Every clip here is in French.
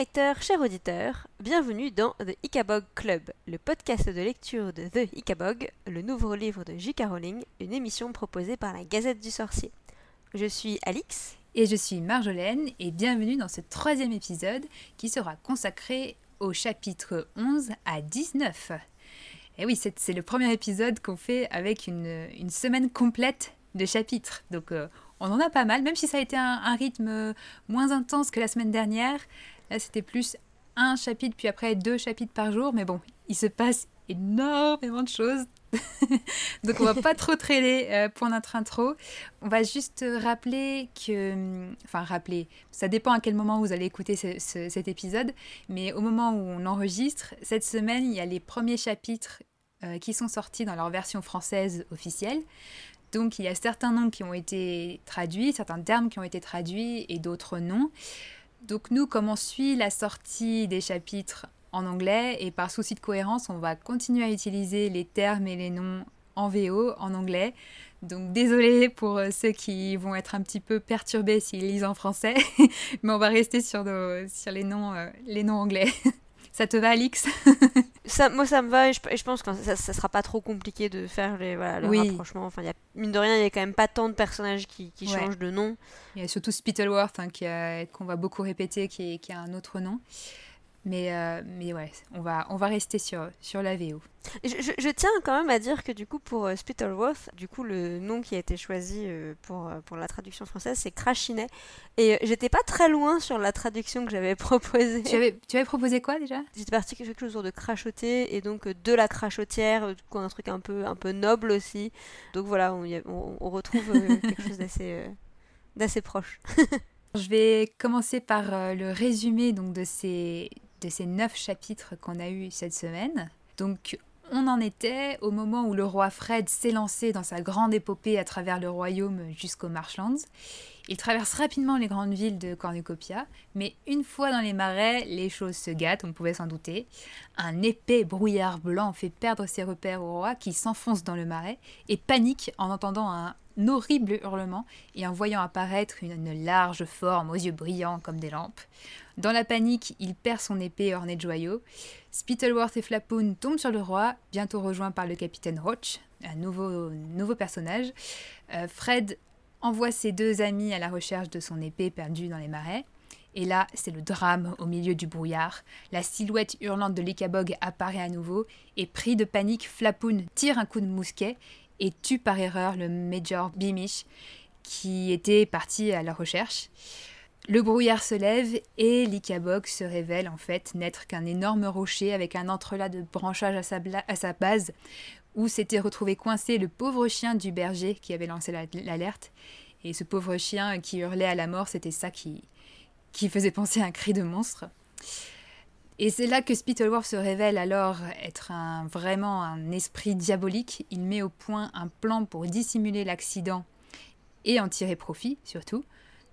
lecteur, cher auditeur, bienvenue dans The Icabog Club, le podcast de lecture de The Icabog, le nouveau livre de J.K. Rowling, une émission proposée par la Gazette du Sorcier. Je suis Alix. Et je suis Marjolaine, et bienvenue dans ce troisième épisode qui sera consacré au chapitre 11 à 19. Et oui, c'est le premier épisode qu'on fait avec une, semaine complète de chapitres. Donc euh, on en a pas mal, même si ça a été un, un rythme moins intense que la semaine dernière. Là, c'était plus un chapitre, puis après deux chapitres par jour. Mais bon, il se passe énormément de choses Donc on va pas trop traîner euh, pour notre intro. On va juste rappeler que, enfin rappeler, ça dépend à quel moment vous allez écouter cet épisode, mais au moment où on enregistre, cette semaine, il y a les premiers chapitres euh, qui sont sortis dans leur version française officielle. Donc il y a certains noms qui ont été traduits, certains termes qui ont été traduits et d'autres non. Donc nous, comme on suit la sortie des chapitres en anglais et par souci de cohérence, on va continuer à utiliser les termes et les noms en VO, en anglais. Donc désolé pour euh, ceux qui vont être un petit peu perturbés s'ils lisent en français, mais on va rester sur, sur les, noms, euh, les noms anglais. ça te va, Alix? Ça, Moi, ça me va et je, pense que ça, ça sera pas trop compliqué de faire les, voilà, le oui. rapprochement. Enfin, y a, mine de rien, il y a quand même pas tant de personnages qui, qui changent de nom. Il y a surtout Spittleworth hein, qu'on va beaucoup répéter, qui, qui a un autre nom. Mais, euh, mais ouais, on va, on va rester sur, sur la VO. Je, je, tiens quand même à dire que du coup, pour euh, Spittleworth, du coup, le nom qui a été choisi euh, pour, euh, pour la traduction française, c'est Crachinet. Et j'étais pas très loin sur la traduction que j'avais proposée. Tu avais, tu avais proposé quoi déjà? J'étais partie quelque chose de crachoter et donc de la crachotière, du coup, un truc un peu, un peu noble aussi. Donc voilà, on, on, on retrouve quelque chose d'assez d'assez proche. Je vais commencer par le résumé donc, de ces de ces neuf chapitres qu'on a eus cette semaine. Donc on en était au moment où le roi Fred s'est lancé dans sa grande épopée à travers le royaume jusqu'aux Marshlands. Il traverse rapidement les grandes villes de Cornucopia, mais une fois dans les marais, les choses se gâtent, on pouvait s'en douter. Un épais brouillard blanc fait perdre ses repères au roi qui s'enfonce dans le marais et panique en entendant un horrible hurlement et en voyant apparaître une large forme aux yeux brillants comme des lampes. Dans la panique, il perd son épée ornée de joyaux. Spittleworth et Flapoon tombent sur le roi, bientôt rejoints par le capitaine Roach, un nouveau, nouveau personnage. Euh, Fred envoie ses deux amis à la recherche de son épée perdue dans les marais. Et là, c'est le drame au milieu du brouillard. La silhouette hurlante de l'Ikabog apparaît à nouveau, et pris de panique, Flapoon tire un coup de mousquet et tue par erreur le Major Beamish, qui était parti à la recherche. Le brouillard se lève et l'Ikabog se révèle en fait n'être qu'un énorme rocher avec un entrelac de branchages à sa base où s'était retrouvé coincé le pauvre chien du berger qui avait lancé l'alerte. Et ce pauvre chien qui hurlait à la mort, c'était ça qui, qui faisait penser à un cri de monstre. Et c'est là que Spittleworth se révèle alors être un, vraiment un esprit diabolique. Il met au point un plan pour dissimuler l'accident et en tirer profit surtout.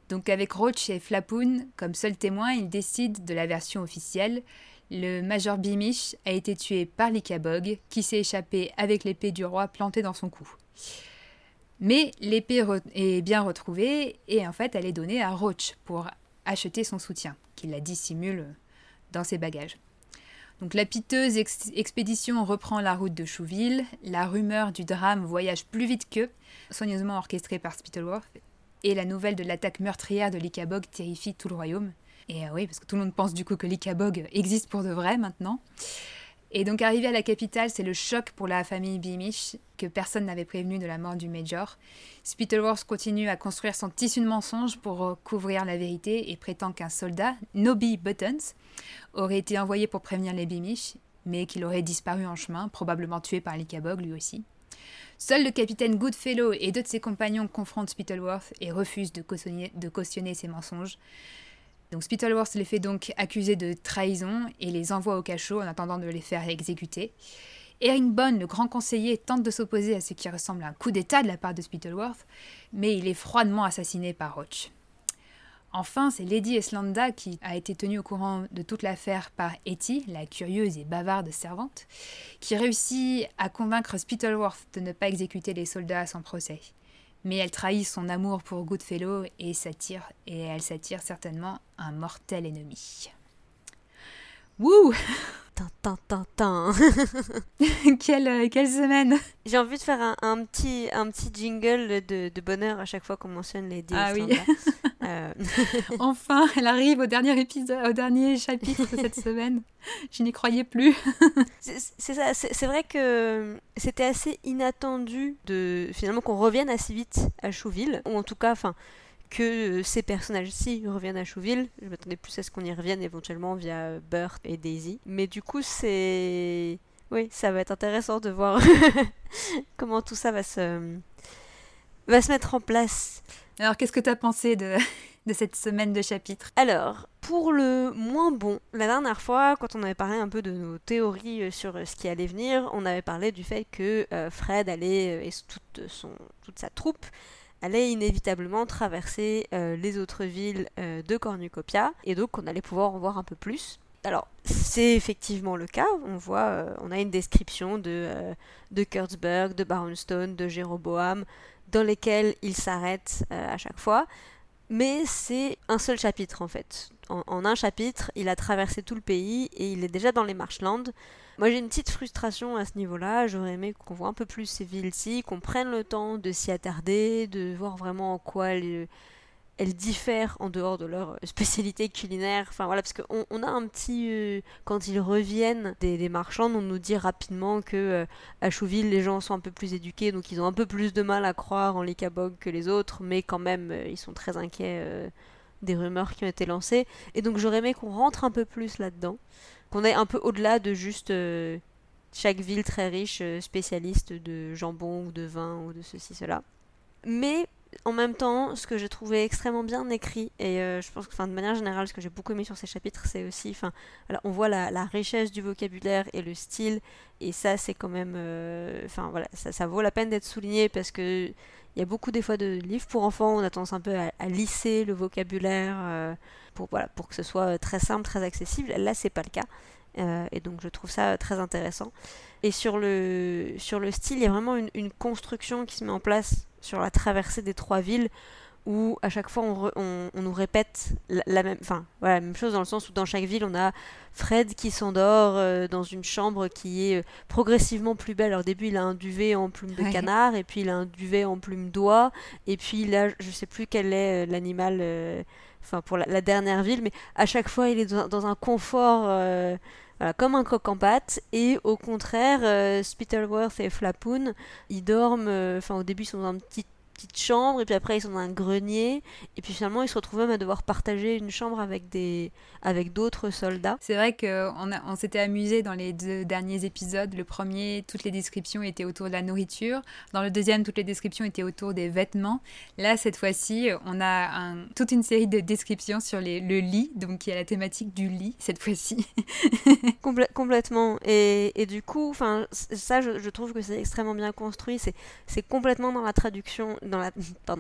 Donc avec Roach et Flapoon comme seuls témoins, il décide de la version officielle. Le Major Beamish a été tué par l'Ikabog, qui s'est échappé avec l'épée du roi plantée dans son cou. Mais l'épée est bien retrouvée et en fait elle est donnée à Roach pour acheter son soutien, qui la dissimule dans ses bagages. Donc la piteuse expédition reprend la route de Chouville, la rumeur du drame voyage plus vite qu'eux, soigneusement orchestrée par Spittleworth, et la nouvelle de l'attaque meurtrière de l'Ikabog terrifie tout le royaume. Et euh, oui, parce que tout le monde pense du coup que l'Ikabog existe pour de vrai maintenant. Et donc arrivé à la capitale, c'est le choc pour la famille Beamish, que personne n'avait prévenu de la mort du Major. Spittleworth continue à construire son tissu de mensonges pour couvrir la vérité et prétend qu'un soldat, Nobby Buttons, aurait été envoyé pour prévenir les Beamish, mais qu'il aurait disparu en chemin, probablement tué par l'Ikabog lui aussi. Seul le capitaine Goodfellow et deux de ses compagnons confrontent Spittleworth et refusent de cautionner ses mensonges. Donc Spittleworth les fait donc accuser de trahison et les envoie au cachot en attendant de les faire exécuter. Herringbone, le grand conseiller, tente de s'opposer à ce qui ressemble à un coup d'État de la part de Spittleworth, mais il est froidement assassiné par Roach. Enfin, c'est Lady Eslanda qui a été tenue au courant de toute l'affaire par Etty, la curieuse et bavarde servante, qui réussit à convaincre Spittleworth de ne pas exécuter les soldats son procès. Mais elle trahit son amour pour Goodfellow et s'attire, et elle s'attire certainement un mortel ennemi. Wouh quelle, euh, quelle semaine J'ai envie de faire un, un, petit, un petit jingle de, de bonheur à chaque fois qu'on mentionne les Ah oui. euh... enfin, elle arrive au dernier épisode, au dernier chapitre de cette semaine. Je n'y croyais plus. c'est vrai que c'était assez inattendu de finalement qu'on revienne assez vite à Chouville, ou en tout cas, enfin que ces personnages-ci reviennent à Chouville. Je m'attendais plus à ce qu'on y revienne éventuellement via Burt et Daisy. Mais du coup, c'est... Oui, ça va être intéressant de voir comment tout ça va se... va se mettre en place. Alors, qu'est-ce que tu as pensé de... de cette semaine de chapitres? Alors, pour le moins bon, la dernière fois, quand on avait parlé un peu de nos théories sur ce qui allait venir, on avait parlé du fait que Fred allait, et toute, son, toute sa troupe, allait inévitablement traverser euh, les autres villes euh, de Cornucopia et donc on allait pouvoir en voir un peu plus. Alors c'est effectivement le cas, on voit, euh, on a une description de, de Kurtzberg, de de Jéroboam, dans lesquels il s'arrête à chaque fois, mais c'est un seul chapitre en fait. En, un chapitre, il a traversé tout le pays et il est déjà dans les Marshlands. Moi j'ai une petite frustration à ce niveau-là, j'aurais aimé qu'on voit un peu plus ces villes-ci, qu'on prenne le temps de s'y attarder, de voir vraiment en quoi elles, elles, diffèrent en dehors de leur spécialité culinaire. Enfin voilà, parce qu'on on a un petit... Euh, quand ils reviennent des, des, marchands, on nous dit rapidement que euh, à Chouville les gens sont un peu plus éduqués, donc ils ont un peu plus de mal à croire en les Kabog que les autres, mais quand même euh, ils sont très inquiets des rumeurs qui ont été lancées. Et donc j'aurais aimé qu'on rentre un peu plus là-dedans qu'on est un peu au-delà de juste euh, chaque ville très riche euh, spécialiste de jambon ou de vin ou de ceci, cela. Mais en même temps, ce que j'ai trouvé extrêmement bien écrit, et euh, je pense que de manière générale, ce que j'ai beaucoup aimé sur ces chapitres, c'est aussi, enfin, on voit la, richesse du vocabulaire et le style, et ça, c'est quand même, enfin voilà, ça, vaut la peine d'être souligné parce que il y a beaucoup des fois de livres pour enfants, on a tendance un peu à, lisser le vocabulaire pour, voilà, pour que ce soit très simple, très accessible. Là, c'est pas le cas. Euh, et donc, je trouve ça très intéressant. Et sur le, sur le style, il y a vraiment une construction qui se met en place sur la traversée des trois villes où à chaque fois on, re, on, on nous répète la, la même, enfin, voilà, la même chose dans le sens où dans chaque ville on a Fred qui s'endort euh, dans une chambre qui est euh, progressivement plus belle. Alors au début il a un duvet en plume de canard et puis il a un duvet en plume d'oie et puis là je sais plus quel est euh, l'animal enfin pour la, la, dernière ville, mais à chaque fois il est dans, dans un confort comme un coq en pâte, et au contraire, euh, Spittleworth et Flapoon, ils dorment, enfin au début ils sont dans un petit petite chambre et puis après ils sont dans un grenier et puis finalement ils se retrouvent même à devoir partager une chambre avec des avec d'autres soldats. C'est vrai qu'on on, s'était amusé dans les deux derniers épisodes. Le premier, toutes les descriptions étaient autour de la nourriture. Dans le deuxième, toutes les descriptions étaient autour des vêtements. Là, cette fois-ci, on a un, toute une série de descriptions sur les, le lit, donc il y a la thématique du lit cette fois-ci. Complè complètement. Et, et du coup, enfin ça, je, je, trouve que c'est extrêmement bien construit. C'est complètement dans la traduction dans la,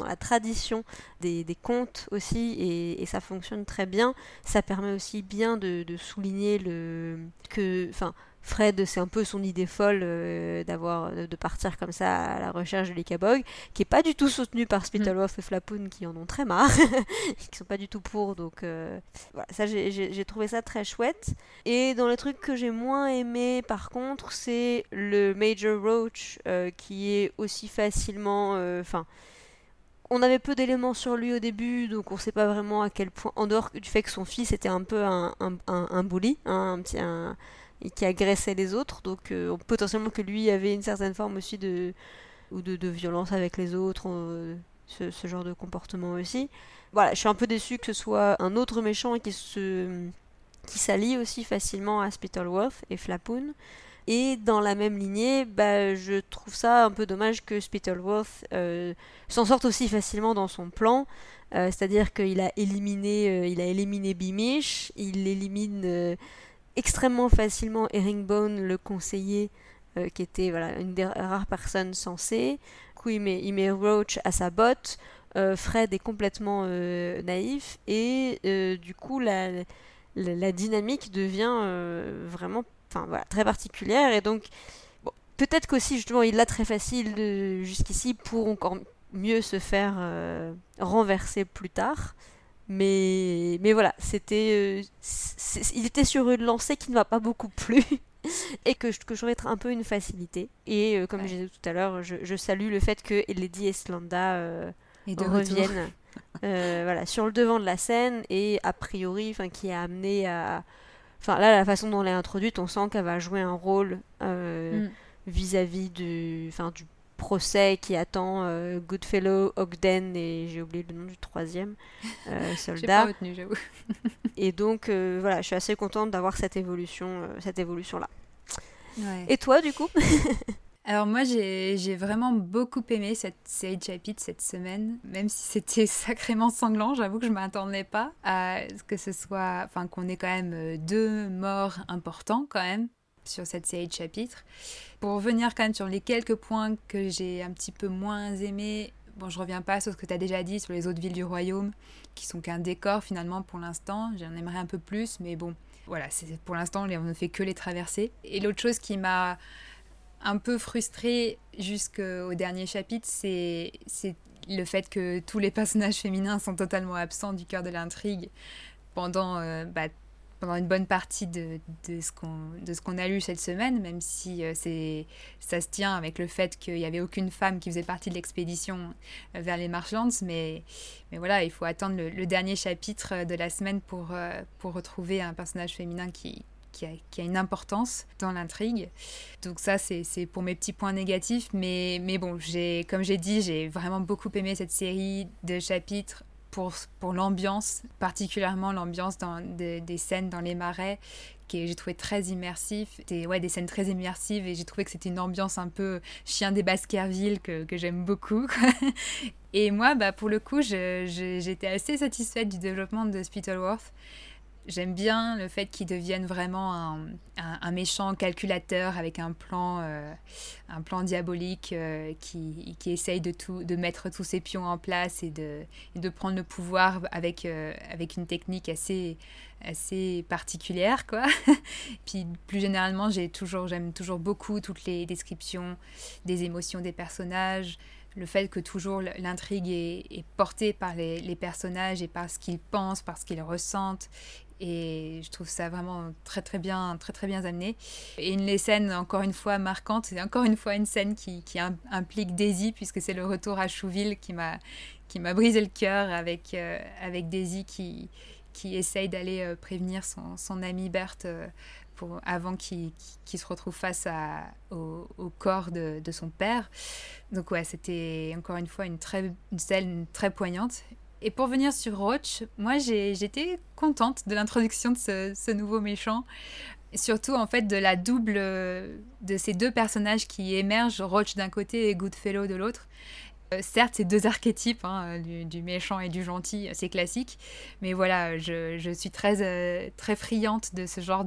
la tradition des, contes aussi, et, ça fonctionne très bien. Ça permet aussi bien de, de souligner le que, enfin, Fred, c'est un peu son idée folle euh, d'avoir de partir comme ça à la recherche de l'Ikabog, qui est pas du tout soutenu par Spittleworth mm. et Flapoon, qui en ont très marre, qui sont pas du tout pour. Donc euh, voilà, ça j'ai trouvé ça très chouette. Et dans les trucs que j'ai moins aimé, par contre, c'est le Major Roach, euh, qui est aussi facilement, enfin. on avait peu d'éléments sur lui au début, donc on sait pas vraiment à quel point, en dehors du fait que son fils était un peu un, un, un, un bully, hein, un petit, un, et qui agressait les autres. Donc euh, potentiellement que lui avait une certaine forme aussi de ou de, de violence avec les autres, euh, ce, genre de comportement aussi. Voilà, je suis un peu déçue que ce soit un autre méchant qui se qui s'allie aussi facilement à Spittleworth et Flapoon. Et dans la même lignée, bah, je trouve ça un peu dommage que Spittleworth euh, s'en sorte aussi facilement dans son plan. C'est-à-dire qu'il a éliminé, il a éliminé Bimish, il élimine extrêmement facilement Herringbone, le conseiller, euh, qui était voilà, une des rares personnes censées. Du coup, il met, Roach à sa botte. Euh, Fred est complètement euh, naïf. Et du coup, la, la, dynamique devient vraiment voilà, très particulière. Et donc, peut-être qu'aussi, justement, il l'a très facile jusqu'ici pour encore mieux se faire renverser plus tard. Mais, mais voilà, c'était, euh, il était sur une lancée qui ne m'a pas beaucoup plu et que je, que je être un peu une facilité. Et euh, comme j'ai dit tout à l'heure, je, salue le fait que Lady Eslanda euh, revienne voilà, sur le devant de la scène et a priori, qui a amené à... Enfin là, la façon dont elle est introduite, on sent qu'elle va jouer un rôle mm. vis-à-vis du, du procès qui attend euh, Goodfellow, Ogden et j'ai oublié le nom du troisième euh, soldat. pas retenu, j'avoue. et donc euh, voilà, je suis assez contente d'avoir cette évolution, cette évolution là. Et toi, du coup? Alors moi, j'ai vraiment beaucoup aimé cette série de chapitres cette semaine, même si c'était sacrément sanglant. J'avoue que je m'attendais pas à ce que ce soit, enfin qu'on ait quand même deux morts importants quand même sur cette série de chapitres. Pour revenir quand même sur les quelques points que j'ai un petit peu moins aimés, bon, je reviens pas sur ce que tu as déjà dit sur les autres villes du royaume, qui sont qu'un décor finalement pour l'instant. J'en aimerais un peu plus, mais bon, voilà, c'est pour l'instant, on ne fait que les traverser. Et l'autre chose qui m'a un peu frustrée jusqu'au dernier chapitre, c'est le fait que tous les personnages féminins sont totalement absents du cœur de l'intrigue pendant euh, bah, pendant une bonne partie de, de ce qu'on a lu cette semaine, même si euh, c'est ça se tient avec le fait qu'il n'y avait aucune femme qui faisait partie de l'expédition euh, vers les Marshlands. Mais, mais voilà, il faut attendre le, dernier chapitre de la semaine pour, euh, pour retrouver un personnage féminin qui, qui a, qui a, une importance dans l'intrigue. Donc ça, c'est pour mes petits points négatifs. Mais, mais bon, comme j'ai dit, j'ai vraiment beaucoup aimé cette série de chapitres pour, pour l'ambiance, particulièrement l'ambiance des, des scènes dans les marais, que j'ai trouvé très immersif. Des, ouais, des scènes très immersives et j'ai trouvé que c'était une ambiance un peu chien des Baskerville que, que j'aime beaucoup. et moi, bah, pour le coup, j'étais assez satisfaite du développement de Spittleworth. J'aime bien le fait qu'il devienne vraiment un, un, méchant calculateur avec un plan, euh, un plan diabolique euh, qui, qui, essaye de, tout, de mettre tous ses pions en place et de, de prendre le pouvoir avec, euh, avec une technique assez, assez particulière. Quoi. Puis plus généralement, j'aime toujours, toujours beaucoup toutes les descriptions des émotions des personnages le fait que toujours l'intrigue est, portée par les, personnages et par ce qu'ils pensent, par ce qu'ils ressentent, et je trouve ça vraiment très très bien, très très bien amené. Et une les scènes encore une fois marquantes, c'est encore une fois une scène qui, qui implique Daisy puisque c'est le retour à Chouville qui m'a qui m'a brisé le cœur avec euh, avec Daisy qui qui essaye d'aller euh, prévenir son, son ami Berthe euh, avant qu'il se retrouve face au, au, corps de, de, son père. Donc ouais, c'était encore une fois une, très, une scène très poignante. Et pour venir sur Roach, moi j'étais contente de l'introduction de ce, nouveau méchant. Surtout en fait de la double de ces deux personnages qui émergent, Roach d'un côté et Goodfellow de l'autre. Euh, certes, c'est deux archétypes, hein, du, méchant et du gentil, c'est classique, mais voilà, je, je suis très, euh, très friante de ce genre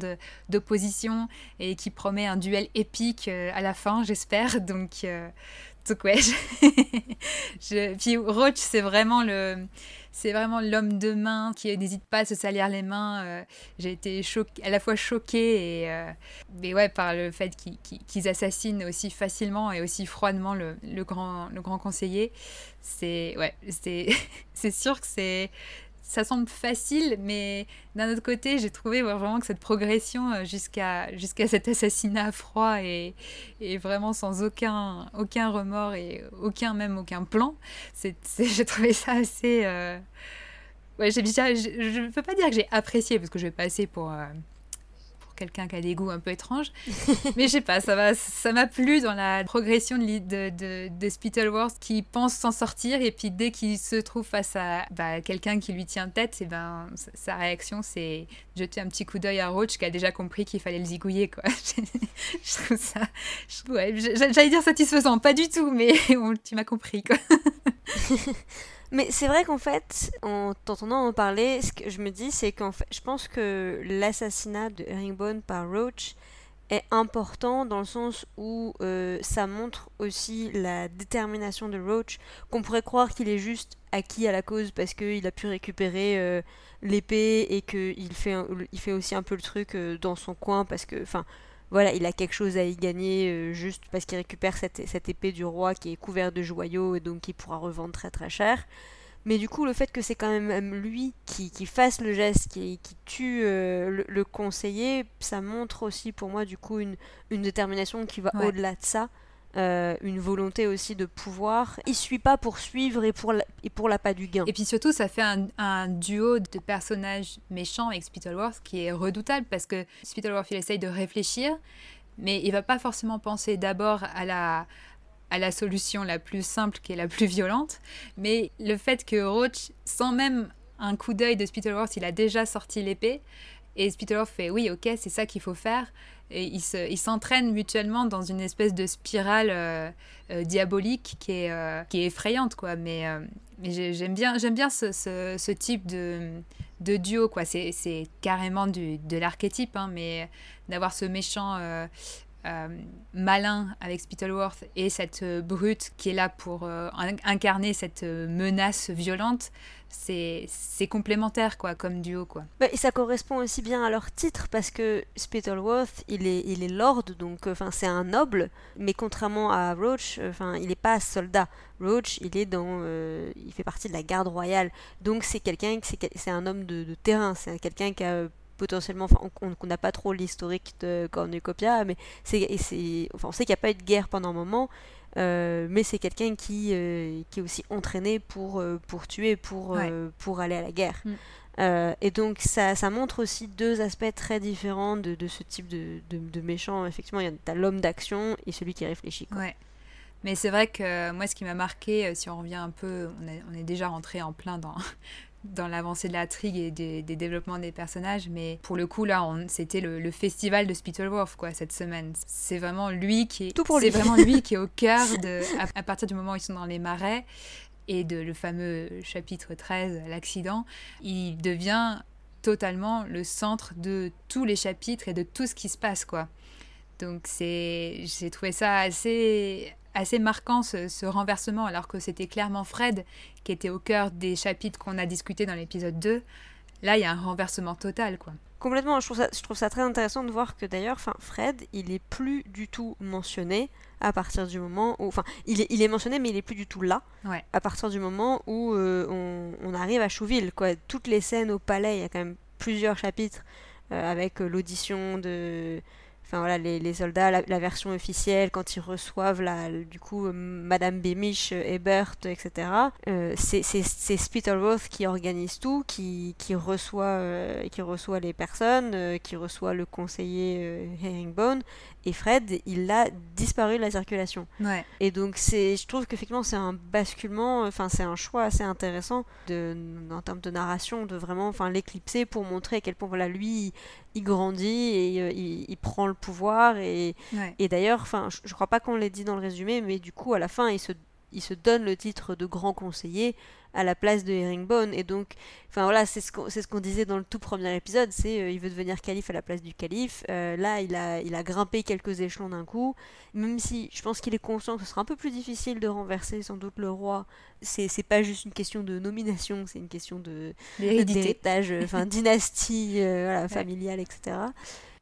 d'opposition et qui promet un duel épique euh, à la fin, j'espère. Donc, donc ouais, je... puis Roach, c'est vraiment le, c'est vraiment l'homme de main qui n'hésite pas à se salir les mains. Euh, j'ai été à la fois choquée et, euh, mais ouais, par le fait qu'ils assassinent aussi facilement et aussi froidement le, le grand, le grand conseiller. C'est ouais, c'est sûr que c'est ça semble facile, mais d'un autre côté, j'ai trouvé vraiment que cette progression euh, jusqu'à jusqu'à cet assassinat froid et, et, vraiment sans aucun, aucun remords et aucun même aucun plan, j'ai trouvé ça assez... Euh, ouais, je ne peux pas dire que j'ai apprécié, parce que je vais passer pour... Euh, quelqu'un qui a des goûts un peu étranges. Mais je sais pas, ça m'a ça m'a plu dans la progression de, de, de, de Spittleworth qui pense s'en sortir et puis dès qu'il se trouve face à bah, quelqu'un qui lui tient tête, et ben, sa réaction c'est jeter un petit coup d'œil à Roach qui a déjà compris qu'il fallait le zigouiller. Quoi. je trouve ça... Ouais, J'allais dire satisfaisant, pas du tout, mais tu m'as compris. Quoi. Mais c'est vrai qu'en fait, en t'entendant en parler, ce que je me dis, c'est qu'en fait, je pense que l'assassinat de Herringbone par Roach est important dans le sens où euh, ça montre aussi la détermination de Roach, qu'on pourrait croire qu'il est juste acquis à la cause parce qu'il a pu récupérer euh, l'épée et qu'il fait, il fait aussi un peu le truc euh, dans son coin parce que, enfin, voilà, il a quelque chose à y gagner euh, juste parce qu'il récupère cette, épée du roi qui est couverte de joyaux et donc il pourra revendre très très cher. Mais du coup, le fait que c'est quand même lui qui, qui fasse le geste, qui, qui tue euh, le, conseiller, ça montre aussi pour moi du coup une, une détermination qui va au-delà de ça. Euh, une volonté aussi de pouvoir. Il suit pas pour suivre et pour, la, et pour l'appât du gain. Et puis surtout, ça fait un, duo de personnages méchants avec Spittleworth qui est redoutable parce que Spittleworth, il essaye de réfléchir, mais il va pas forcément penser d'abord à la, à la solution la plus simple qui est la plus violente. Mais le fait que Roach, sans même un coup d'œil de Spittleworth, il a déjà sorti l'épée. Et Spittleworth fait oui, ok, c'est ça qu'il faut faire. Et ils s'entraînent mutuellement dans une espèce de spirale euh, euh, diabolique qui est, euh, qui est effrayante, quoi. Mais, j'aime bien, ce, type de, duo, quoi. C'est carrément de l'archétype, hein, mais d'avoir ce méchant malin avec Spittleworth et cette brute qui est là pour incarner cette menace violente, c'est complémentaire quoi comme duo quoi. Bah, et ça correspond aussi bien à leur titre parce que Spittleworth il est il est lord donc enfin c'est un noble mais contrairement à Roach enfin il n'est pas soldat. Roach il est dans il fait partie de la garde royale donc c'est quelqu'un c'est un homme de, de terrain c'est quelqu'un qui a potentiellement, enfin, on n'a pas trop l'historique de Cornucopia, mais c'est, enfin, on sait qu'il n'y a pas eu de guerre pendant un moment, euh, mais c'est quelqu'un qui, euh, qui est aussi entraîné pour, euh, pour tuer, pour, pour aller à la guerre. Mm. et donc ça, ça, montre aussi deux aspects très différents de, de ce type de, de, méchant. Effectivement, il y a l'homme d'action et celui qui réfléchit. Ouais. Mais c'est vrai que moi, ce qui m'a marqué, si on revient un peu, on, on est déjà rentré en plein dans, dans l'avancée de la trigue et des, développements des personnages, mais pour le coup là, c'était le, festival de Spittleworth quoi cette semaine. C'est vraiment lui qui est, c'est vraiment lui qui est au cœur de, à, partir du moment où ils sont dans les marais et de le fameux chapitre 13, l'accident, il devient totalement le centre de tous les chapitres et de tout ce qui se passe quoi. Donc c'est, j'ai trouvé ça assez assez marquant ce, renversement, alors que c'était clairement Fred qui était au cœur des chapitres qu'on a discutés dans l'épisode 2. Là, il y a un renversement total, quoi. Complètement, je trouve ça, je trouve ça très intéressant de voir que d'ailleurs, Fred, il est plus du tout mentionné à partir du moment où, enfin, il est, il est mentionné, mais il est plus du tout là. À partir du moment où euh, on, arrive à Chouville, quoi. Toutes les scènes au palais, il y a quand même plusieurs chapitres euh, avec euh, l'audition de enfin voilà les, soldats la, version officielle quand ils reçoivent la du coup euh, Madame Beamish euh, Ebert etc euh, c'est Spittleworth qui organise tout qui, qui reçoit qui reçoit les personnes qui reçoit le conseiller Herringbone et Fred il a disparu de la circulation. Et donc c'est je trouve qu'effectivement c'est un basculement enfin c'est un choix assez intéressant de en termes de narration de vraiment enfin l'éclipser pour montrer à quel point voilà lui il grandit et euh, il, prend le pouvoir et, et d'ailleurs enfin je, je, crois pas qu'on l'ait dit dans le résumé mais du coup à la fin il se il se donne le titre de grand conseiller à la place de Herringbone et donc enfin voilà c'est ce qu'on ce qu'on disait dans le tout premier épisode c'est euh, il veut devenir calife à la place du calife. Euh, là il a il a grimpé quelques échelons d'un coup. Même si je pense qu'il est conscient que ce sera un peu plus difficile de renverser sans doute le roi c'est pas juste une question de nomination c'est une question de d'héritage enfin dynastie euh, voilà, familiale etc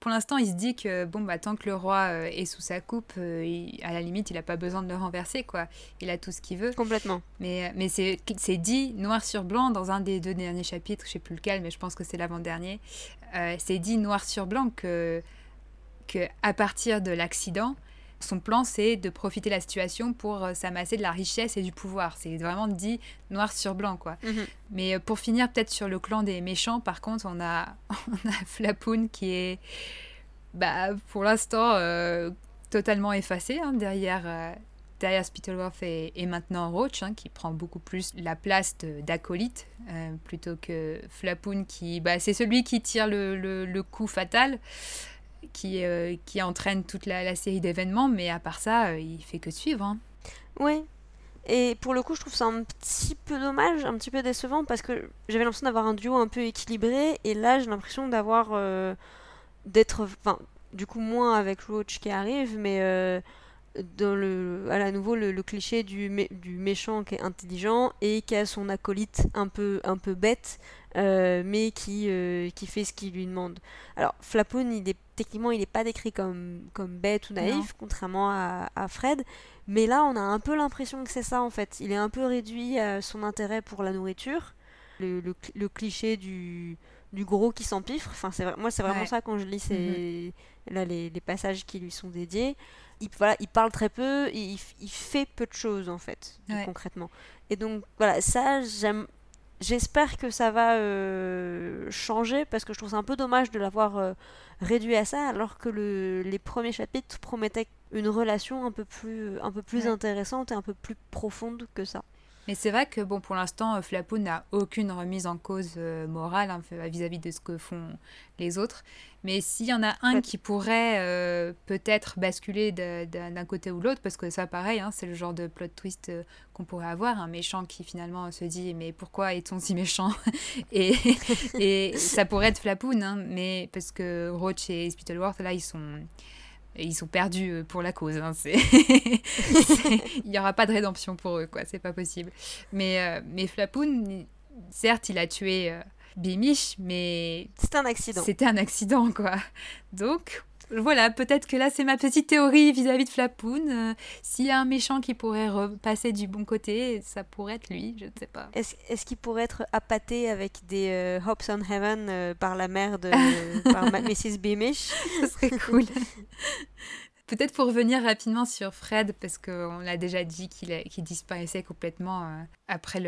pour l'instant, il se dit que bon, bah, tant que le roi euh, est sous sa coupe, euh, à la limite, il n'a pas besoin de le renverser, quoi. Il a tout ce qu'il veut. Complètement. Mais, euh, mais c'est dit noir sur blanc dans un des deux derniers chapitres, je sais plus lequel, mais je pense que c'est l'avant-dernier. c'est dit noir sur blanc que, que à partir de l'accident, son plan, c'est de profiter de la situation pour euh, s'amasser de la richesse et du pouvoir. C'est vraiment dit noir sur blanc, quoi. Mhm. Mais euh, pour finir, peut-être sur le clan des méchants, par contre, on a, on a Flapoun qui est, bah, pour l'instant, euh, totalement effacé hein, derrière, derrière Spittleworth et, maintenant Roach, hein, qui prend beaucoup plus la place d'acolyte plutôt que Flapoun, qui, bah, c'est celui qui tire le, le coup fatal qui, euh, qui entraîne toute la, série d'événements, mais à part ça, euh, il fait que suivre. Hein. Oui. Et pour le coup, je trouve ça un petit peu dommage, un petit peu décevant, parce que j'avais l'impression d'avoir un duo un peu équilibré, et là, j'ai l'impression d'avoir. Euh, d'être. Enfin, du coup, moins avec Roach qui arrive, mais dans le, à nouveau le, cliché du, du, méchant qui est intelligent et qui a son acolyte un peu, un peu bête, euh, mais qui, euh, qui fait ce qu'il lui demande. Alors, il est, techniquement, il n'est pas décrit comme, comme bête ou naïf, contrairement à, à, Fred, Mais là, on a un peu l'impression que c'est ça en fait. Il est un peu réduit à son intérêt pour la nourriture, le, le, cliché du, du gros qui s'empiffre. Enfin, c'est moi, c'est vraiment ça quand je lis ces, mhm. là, les, les, passages qui lui sont dédiés. Il, voilà, il parle très peu, il, il fait peu de choses en fait, concrètement. Et donc voilà, ça, j'aime J'espère que ça va euh, changer parce que je trouve ça un peu dommage de l'avoir euh, réduit à ça alors que le, les premiers chapitres promettaient une relation un peu plus, un peu plus intéressante et un peu plus profonde que ça. Mais c'est vrai que bon, pour l'instant, euh, Flapoun n'a aucune remise en cause euh, morale hein, vis-à-vis de ce que font les autres. Mais s'il y en a un qui pourrait euh, peut-être basculer d'un côté ou l'autre, parce que ça, pareil, hein, c'est le genre de plot twist qu'on pourrait avoir, un méchant qui finalement se dit mais pourquoi est-on si méchant? Et, et ça pourrait être Flapoun, hein, mais parce que Roach et Spittleworth, là, ils sont ils sont perdus euh, pour la cause. Hein, il n'y aura pas de rédemption pour eux, quoi. C'est pas possible. Mais, euh, mais Flapoun, certes, il a tué euh, Bimish, mais. C'était un accident. C'était un accident, quoi. Donc, voilà, peut-être que là, c'est ma petite théorie vis-à-vis de Flapoun. Euh, s'il y a un méchant qui pourrait repasser du bon côté, ça pourrait être lui, je ne sais pas. Est-ce qu'il pourrait être appâté avec des euh, Hops on Heaven euh, par la mère de par Mrs. Beamish? Ce serait cool. Peut-être pour revenir rapidement sur Fred, parce qu'on l'a déjà dit qu'il disparaissait complètement euh, après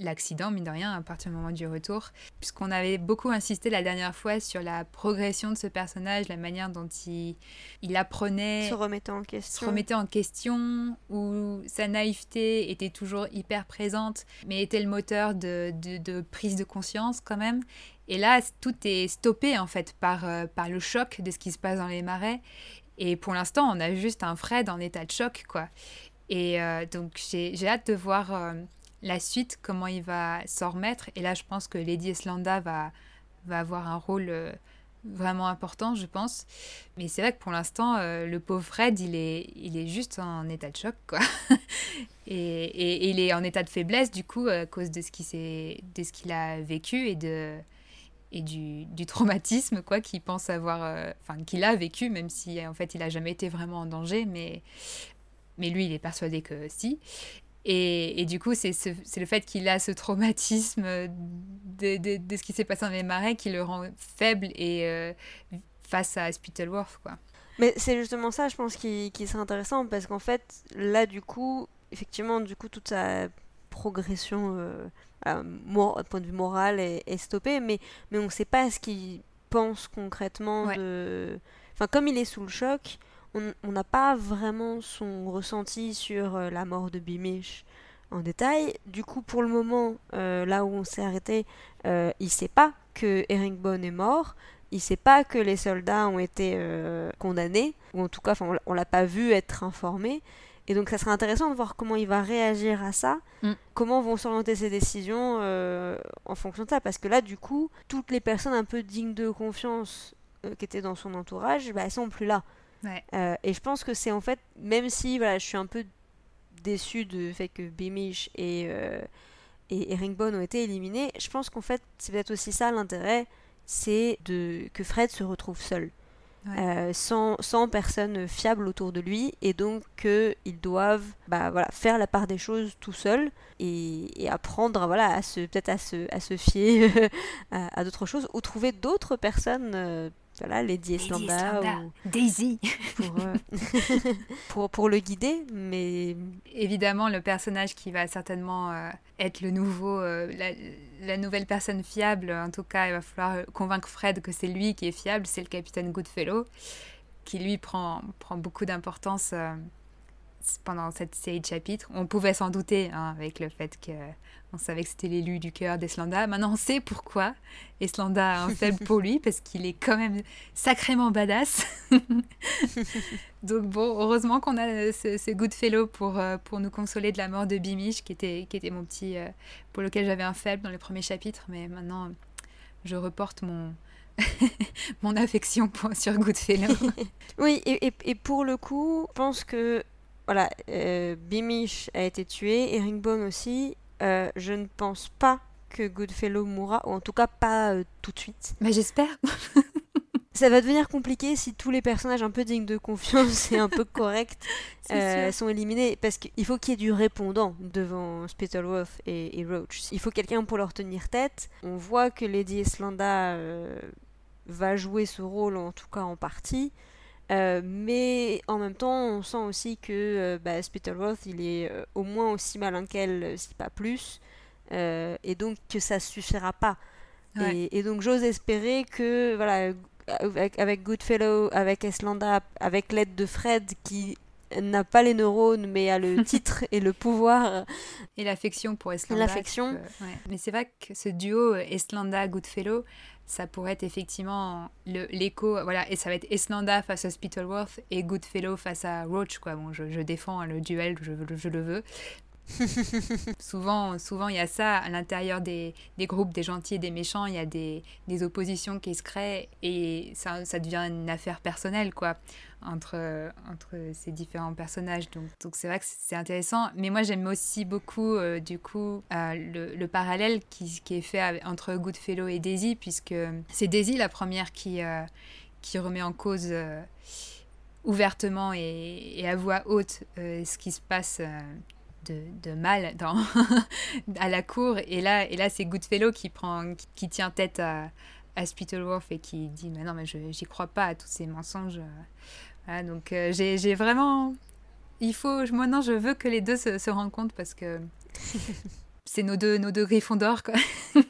l'accident, mine de rien, à partir du moment du retour, puisqu'on avait beaucoup insisté la dernière fois sur la progression de ce personnage, la manière dont il, il apprenait... Se remettait en question. Se remettait en question, où sa naïveté était toujours hyper présente, mais était le moteur de, de, prise de conscience quand même. Et là, tout est stoppé en fait par, euh, par le choc de ce qui se passe dans les marais. Et pour l'instant, on a juste un Fred en état de choc, quoi. Et euh, donc, j'ai hâte de voir euh, la suite, comment il va s'en remettre. Et là, je pense que Lady Eslanda va, va avoir un rôle euh, vraiment important, je pense. Mais c'est vrai que pour l'instant, le pauvre Fred, il est, il est juste en état de choc, quoi. et, et, il est en état de faiblesse, du coup, à cause de ce qu'il a vécu et de et du, du, traumatisme quoi qu'il pense avoir euh, qu'il a vécu même si en fait il a jamais été vraiment en danger mais mais lui il est persuadé que si. Et, et du coup c'est le fait qu'il a ce traumatisme de, de, de ce qui s'est passé dans les marais qui le rend faible et euh, face à Spittleworth quoi. Mais c'est justement ça je pense qui, qui serait intéressant parce qu'en fait là du coup effectivement du coup toute sa progression euh, euh, point de vue moral est, stoppé, mais, mais on ne sait pas ce qu'il pense concrètement de... Enfin, comme il est sous le choc, on n'a pas vraiment son ressenti sur euh, la mort de Bimish en détail. Du coup, pour le moment, euh, là où on s'est arrêté, il sait pas que Herringbone est mort. Il sait pas que les soldats ont été condamnés, ou en tout cas, on, on l'a pas vu être informé. Et donc ça serait intéressant de voir comment il va réagir à ça, mm. comment vont s'orienter ses décisions euh, en fonction de ça. Parce que là, du coup, toutes les personnes un peu dignes de confiance euh, qui étaient dans son entourage, bah, elles sont plus là. Euh, et je pense que c'est en fait, même si voilà, je suis un peu déçue du fait que Beamish et, et Herringbone ont été éliminés, je pense qu'en fait, c'est peut-être aussi ça l'intérêt, c'est de que Fred se retrouve seul. Euh, sans, personne fiable autour de lui et donc qu'ils doivent bah, voilà, faire la part des choses tout seuls et, apprendre voilà, à se, peut-être à se, à se fier à, d'autres choses ou trouver d'autres personnes euh, voilà, Lady Eslanda, ou Daisy. pour, euh, pour, pour, le guider mais évidemment le personnage qui va certainement être le nouveau la, la, nouvelle personne fiable en tout cas il va falloir convaincre Fred que c'est lui qui est fiable c'est le capitaine Goodfellow qui lui prend, prend beaucoup d'importance pendant cette série de chapitres. On pouvait s'en douter hein, avec le fait qu'on savait que c'était l'élu du cœur d'Eslanda. Maintenant, on sait pourquoi Eslanda a un faible pour lui, parce qu'il est quand même sacrément badass. Donc bon, heureusement qu'on a ce, ce Goodfellow pour, euh, pour nous consoler de la mort de Bimish, qui était, qui était mon petit... Euh, pour lequel j'avais un faible dans les premiers chapitres, mais maintenant, je reporte mon... mon affection sur Goodfellow. oui, et, et, pour le coup, je pense que voilà, euh, Bimish a été tué, Herringbone aussi. Euh, je ne pense pas que Goodfellow mourra, ou en tout cas pas euh, tout de suite. Mais j'espère. ça va devenir compliqué si tous les personnages un peu dignes de confiance et un peu corrects euh, sont éliminés parce qu'il faut qu'il y ait du répondant devant Spittleworth et, Roach. Il faut quelqu'un pour leur tenir tête. On voit que Lady Islanda euh, va jouer ce rôle, en tout cas en partie. Euh, mais en même temps, on sent aussi que bah, Spittleworth, il est au moins aussi malin qu'elle, si pas plus. et donc que ça suffira pas. Et, et, donc j'ose espérer que voilà avec, Goodfellow, avec Eslanda, avec l'aide de Fred qui n'a pas les neurones mais a le titre et le pouvoir et l'affection pour Eslanda. L'affection. Mais c'est vrai que ce duo Eslanda Goodfellow, ça pourrait être effectivement l'écho voilà et ça va être Eslanda face à Spittleworth et Goodfellow face à Roach quoi. Bon, je, je défends le duel, je, je le veux, souvent, souvent, il y a ça à l'intérieur des, des, groupes, des gentils et des méchants. Il y a des, des oppositions qui se créent et ça, ça, devient une affaire personnelle, quoi, entre, entre ces différents personnages. Donc, donc c'est vrai que c'est intéressant. Mais moi, j'aime aussi beaucoup, euh, du coup, euh, le, le, parallèle qui, qui, est fait entre Goodfellow et Daisy, puisque c'est Daisy la première qui, euh, qui remet en cause ouvertement et, à voix haute ce qui se passe de, mal dans à la cour. Et là, et là c'est Goodfellow qui, prend, qui, tient tête à, à Spittleworth et qui dit Mais non, mais je j'y crois pas à tous ces mensonges. Donc euh, j'ai vraiment. Il faut. Maintenant, je veux que les deux se, se rencontrent parce que. c'est nos deux, nos deux griffons d'or, quoi.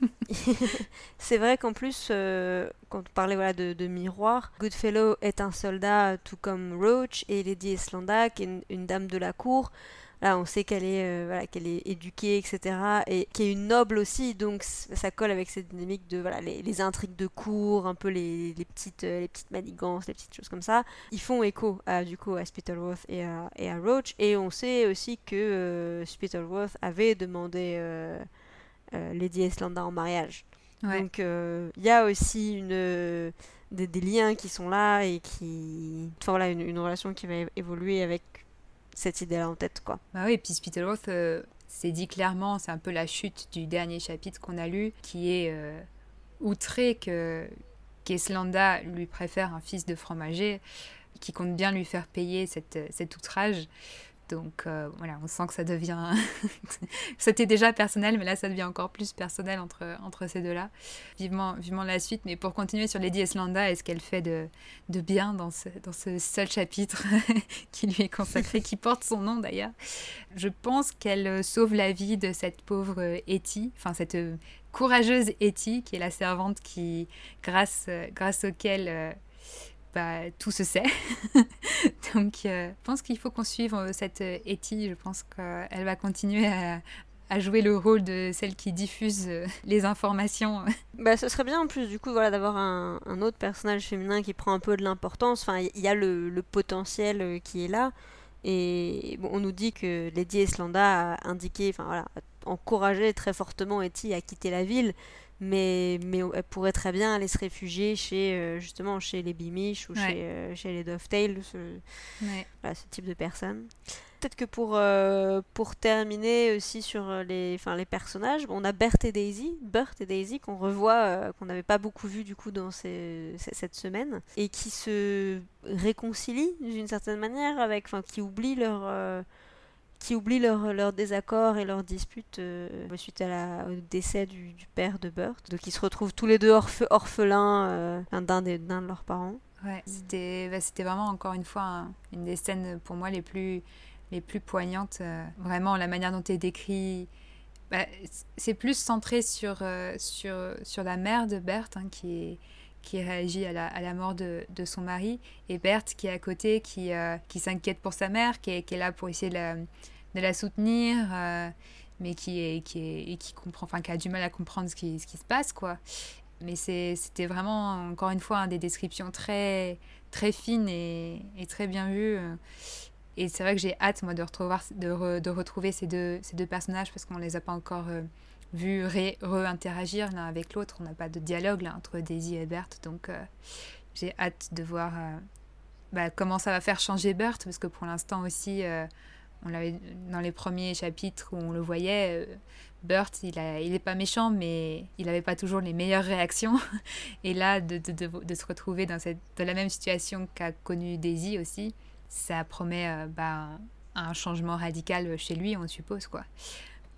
c'est vrai qu'en plus, euh, quand on parlait voilà, de, de, miroir, Goodfellow est un soldat tout comme Roach et Lady Eslanda, qui est une dame de la cour là on sait qu'elle est euh, voilà qu'elle est éduquée etc et qui est une noble aussi donc ça colle avec cette dynamique de voilà les, intrigues de cour un peu les, les petites euh, les petites manigances les petites choses comme ça. Ils font écho à du coup à Spittleworth et à, et à Roach et on sait aussi que euh, Spittleworth avait demandé Lady Eslanda en mariage. Donc il y a aussi une des, des, liens qui sont là et qui enfin voilà une, une relation qui va évoluer avec cette idée-là en tête, quoi. Bah oui, et puis Spittleworth, euh, c'est dit clairement, c'est un peu la chute du dernier chapitre qu'on a lu, qui est euh, outré que qu'Eslanda lui préfère un fils de fromager, qui compte bien lui faire payer cette, cet outrage. Donc euh, voilà, on sent que ça devient. C'était déjà personnel, mais là ça devient encore plus personnel entre, entre ces deux-là. Vivement, vivement la suite. Mais pour continuer sur Lady Eslanda et ce qu'elle fait de, de bien dans ce, dans ce seul chapitre qui lui est consacré, qui porte son nom d'ailleurs, je pense qu'elle sauve la vie de cette pauvre Etty, enfin cette courageuse Etty, qui est la servante qui, grâce, grâce auquel euh, bah, tout se sait. Donc, euh, je pense qu'il faut qu'on suive euh, cette Etty. Je pense qu'elle va continuer à, jouer le rôle de celle qui diffuse euh, les informations. Bah, ce serait bien en plus, du coup, voilà, d'avoir un, autre personnage féminin qui prend un peu de l'importance. Enfin, il y a le, potentiel qui est là. Et bon, on nous dit que Lady Eslanda a indiqué, enfin voilà, encouragé très fortement Etty à quitter la ville mais, mais elle pourrait très bien aller se réfugier chez euh, justement chez les Bimish ou chez, euh, chez, les Dovetail, ce, ce type de personnes. Peut-être que pour, euh, pour terminer aussi sur les, enfin, les personnages, on a Bert et Daisy, Bert et Daisy qu'on revoit, qu'on n'avait pas beaucoup vu du coup dans ces, cette semaine, et qui se réconcilient d'une certaine manière avec, enfin, qui oublient leur qui oublient leur, leur désaccord et leur dispute euh, suite à la, au décès du, père de Burt. Donc ils se retrouvent tous les deux orphelins euh, d'un de leurs parents. Ouais, c'était bah, vraiment encore une fois une des scènes pour moi les plus, les plus poignantes. Euh, vraiment la manière dont est décrit. Bah, c'est plus centré sur, sur, sur la mère de Berthe hein, qui est qui réagit à la, à la mort de, de, son mari, et Berthe qui est à côté, qui, euh, qui s'inquiète pour sa mère, qui est, qui est, là pour essayer de la, de la soutenir, euh, mais qui, est, qui, est, et qui, comprend, qui a du mal à comprendre ce qui, ce qui se passe. quoi. Mais c'était vraiment, encore une fois, des descriptions très, très fines et, et très bien vues. Et c'est vrai que j'ai hâte, moi, de, retrouver, de, de retrouver ces deux, ces deux personnages parce qu'on ne les a pas encore euh, vu re-interagir l'un avec l'autre. On n'a pas de dialogue là, entre Daisy et Berthe, donc euh, j'ai hâte de voir euh, bah, comment ça va faire changer Berthe, parce que pour l'instant aussi, euh, On l'avait dans les premiers chapitres où on le voyait. Burt, il n'est il est pas méchant, mais il n'avait pas toujours les meilleures réactions. Et là, de, de, de, se retrouver dans, cette, dans la même situation qu'a connu Daisy aussi, ça promet bah, un changement radical chez lui, on suppose. quoi.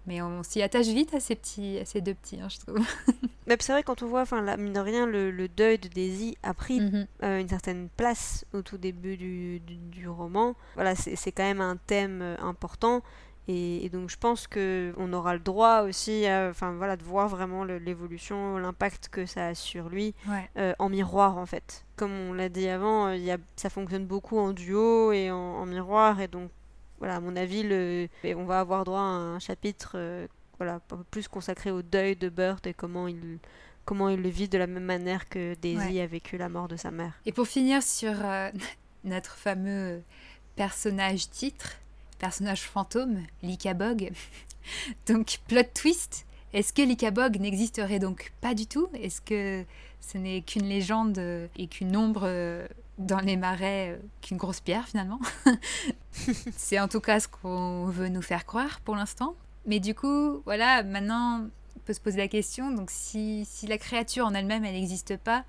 Mais on s'y attache vite à ces, petits, à ces deux petits, hein, je trouve. Mais c'est vrai, quand on voit, enfin, mine de rien, le, deuil de Daisy a pris mhm. euh, une certaine place au tout début du, du, roman. Voilà, c'est quand même un thème euh, important. Et, donc je pense qu'on aura le droit aussi enfin, voilà, de voir vraiment l'évolution, l'impact que ça a sur lui euh, en miroir en fait. Comme on l'a dit avant, y a, ça fonctionne beaucoup en duo et en, en miroir et donc voilà, à mon avis, le... on va avoir droit à un chapitre euh, voilà, plus consacré au deuil de Burt et comment il, comment il le vit de la même manière que Daisy a vécu la mort de sa mère. Et pour finir sur euh, notre fameux personnage titre, personnage fantôme, Bog. donc, plot twist, est-ce que l'Ikabog n'existerait donc pas du tout? Est-ce que ce n'est qu'une légende et qu'une ombre euh, dans les marais euh, qu'une grosse pierre finalement. c'est en tout cas ce qu'on veut nous faire croire pour l'instant. Mais du coup, voilà, maintenant, on peut se poser la question, donc si, si la créature en elle-même, elle n'existe pas,